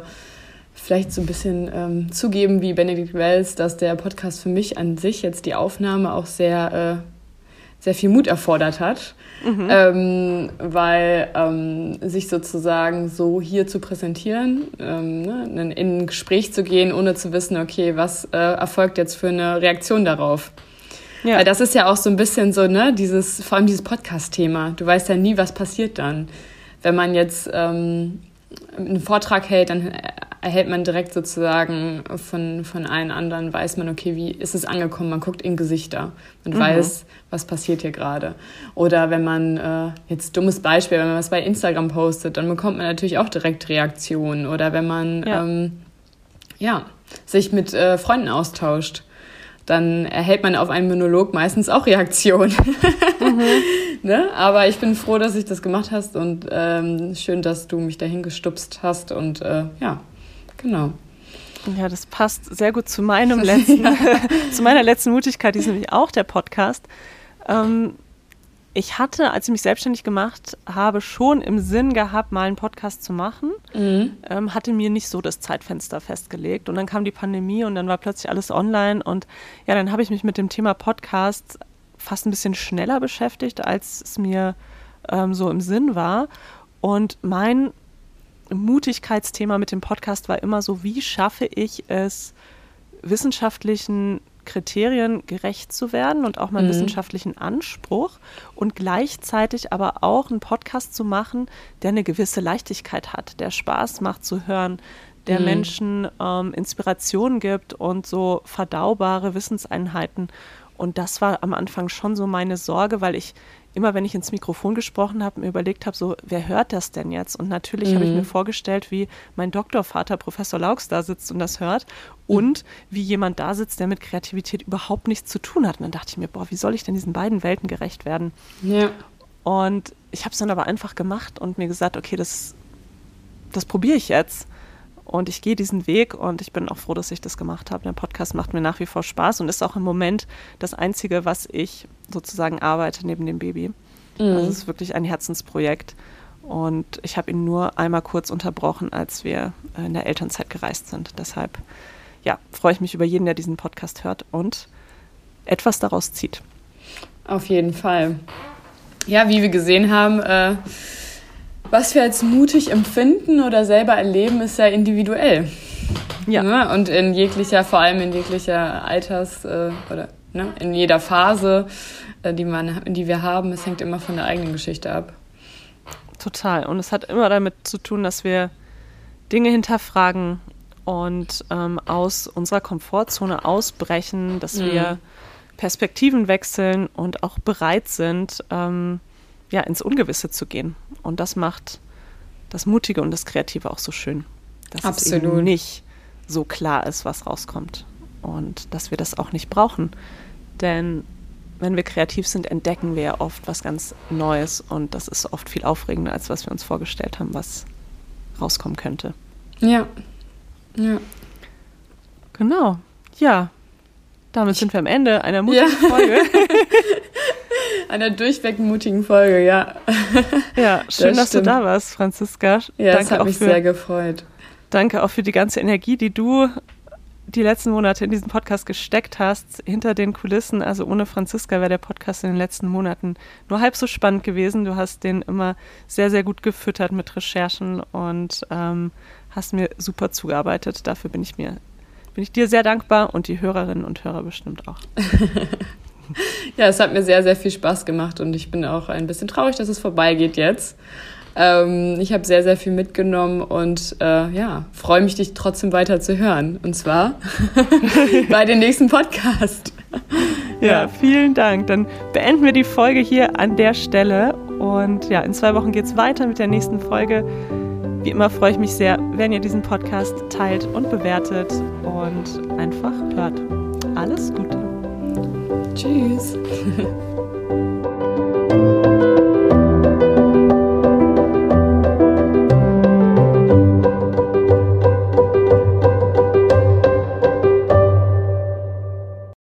vielleicht so ein bisschen ähm, zugeben wie Benedict Wells, dass der Podcast für mich an sich jetzt die Aufnahme auch sehr, äh, sehr viel Mut erfordert hat mhm. ähm, weil ähm, sich sozusagen so hier zu präsentieren, ähm, ne, in ein Gespräch zu gehen, ohne zu wissen, okay, was äh, erfolgt jetzt für eine Reaktion darauf. Ja. Weil das ist ja auch so ein bisschen so, ne, dieses, vor allem dieses Podcast-Thema. Du weißt ja nie, was passiert dann. Wenn man jetzt ähm, einen Vortrag hält, dann erhält man direkt sozusagen von, von allen anderen, weiß man, okay, wie ist es angekommen? Man guckt in Gesichter. Man mhm. weiß, was passiert hier gerade. Oder wenn man, äh, jetzt dummes Beispiel, wenn man was bei Instagram postet, dann bekommt man natürlich auch direkt Reaktionen. Oder wenn man, ja, ähm, ja sich mit äh, Freunden austauscht dann erhält man auf einen Monolog meistens auch Reaktionen. Mhm. ne? Aber ich bin froh, dass ich das gemacht hast und ähm, schön, dass du mich dahin gestupst hast und äh, ja, Genau. Ja, das passt sehr gut zu meinem letzten, zu meiner letzten Mutigkeit, die ist nämlich auch der Podcast. Ähm, ich hatte, als ich mich selbstständig gemacht habe, schon im Sinn gehabt, mal einen Podcast zu machen. Mhm. Ähm, hatte mir nicht so das Zeitfenster festgelegt. Und dann kam die Pandemie und dann war plötzlich alles online. Und ja, dann habe ich mich mit dem Thema Podcast fast ein bisschen schneller beschäftigt, als es mir ähm, so im Sinn war. Und mein Mutigkeitsthema mit dem Podcast war immer so, wie schaffe ich es, wissenschaftlichen Kriterien gerecht zu werden und auch meinem mhm. wissenschaftlichen Anspruch und gleichzeitig aber auch einen Podcast zu machen, der eine gewisse Leichtigkeit hat, der Spaß macht zu hören, der mhm. Menschen ähm, Inspiration gibt und so verdaubare Wissenseinheiten. Und das war am Anfang schon so meine Sorge, weil ich immer wenn ich ins Mikrofon gesprochen habe, mir überlegt habe, so, wer hört das denn jetzt? Und natürlich mhm. habe ich mir vorgestellt, wie mein Doktorvater, Professor Laux, da sitzt und das hört und wie jemand da sitzt, der mit Kreativität überhaupt nichts zu tun hat. Und dann dachte ich mir, boah, wie soll ich denn diesen beiden Welten gerecht werden? Ja. Und ich habe es dann aber einfach gemacht und mir gesagt, okay, das, das probiere ich jetzt. Und ich gehe diesen Weg und ich bin auch froh, dass ich das gemacht habe. Der Podcast macht mir nach wie vor Spaß und ist auch im Moment das Einzige, was ich sozusagen arbeite neben dem Baby. Mhm. Also es ist wirklich ein Herzensprojekt. Und ich habe ihn nur einmal kurz unterbrochen, als wir in der Elternzeit gereist sind. Deshalb ja, freue ich mich über jeden, der diesen Podcast hört und etwas daraus zieht. Auf jeden Fall. Ja, wie wir gesehen haben, äh, was wir als mutig empfinden oder selber erleben, ist ja individuell. Ja. Ne? Und in jeglicher, vor allem in jeglicher Alters- äh, oder ne? in jeder Phase, äh, die, man, die wir haben, es hängt immer von der eigenen Geschichte ab. Total. Und es hat immer damit zu tun, dass wir Dinge hinterfragen und ähm, aus unserer Komfortzone ausbrechen, dass mhm. wir Perspektiven wechseln und auch bereit sind, ähm, ja, ins Ungewisse zu gehen. Und das macht das Mutige und das Kreative auch so schön. Dass Absolut. es eben nicht so klar ist, was rauskommt. Und dass wir das auch nicht brauchen. Denn wenn wir kreativ sind, entdecken wir ja oft was ganz Neues und das ist oft viel aufregender, als was wir uns vorgestellt haben, was rauskommen könnte. Ja. Ja. Genau. Ja. Damit sind wir am Ende einer mutigen ja. Folge. einer durchweg mutigen Folge, ja. Ja, schön, das dass du da warst, Franziska. Ja, Danke das hat mich für, sehr gefreut. Danke auch für die ganze Energie, die du die letzten Monate in diesen Podcast gesteckt hast, hinter den Kulissen. Also ohne Franziska wäre der Podcast in den letzten Monaten nur halb so spannend gewesen. Du hast den immer sehr, sehr gut gefüttert mit Recherchen und ähm, hast mir super zugearbeitet. Dafür bin ich mir, bin ich dir sehr dankbar und die Hörerinnen und Hörer bestimmt auch. ja, es hat mir sehr, sehr viel Spaß gemacht und ich bin auch ein bisschen traurig, dass es vorbeigeht jetzt. Ähm, ich habe sehr, sehr viel mitgenommen und äh, ja, freue mich, dich trotzdem weiter zu hören. Und zwar bei dem nächsten Podcast. Ja, ja, vielen Dank. Dann beenden wir die Folge hier an der Stelle. Und ja, in zwei Wochen geht es weiter mit der nächsten Folge. Wie immer freue ich mich sehr, wenn ihr diesen Podcast teilt und bewertet und einfach hört. Alles Gute. Tschüss.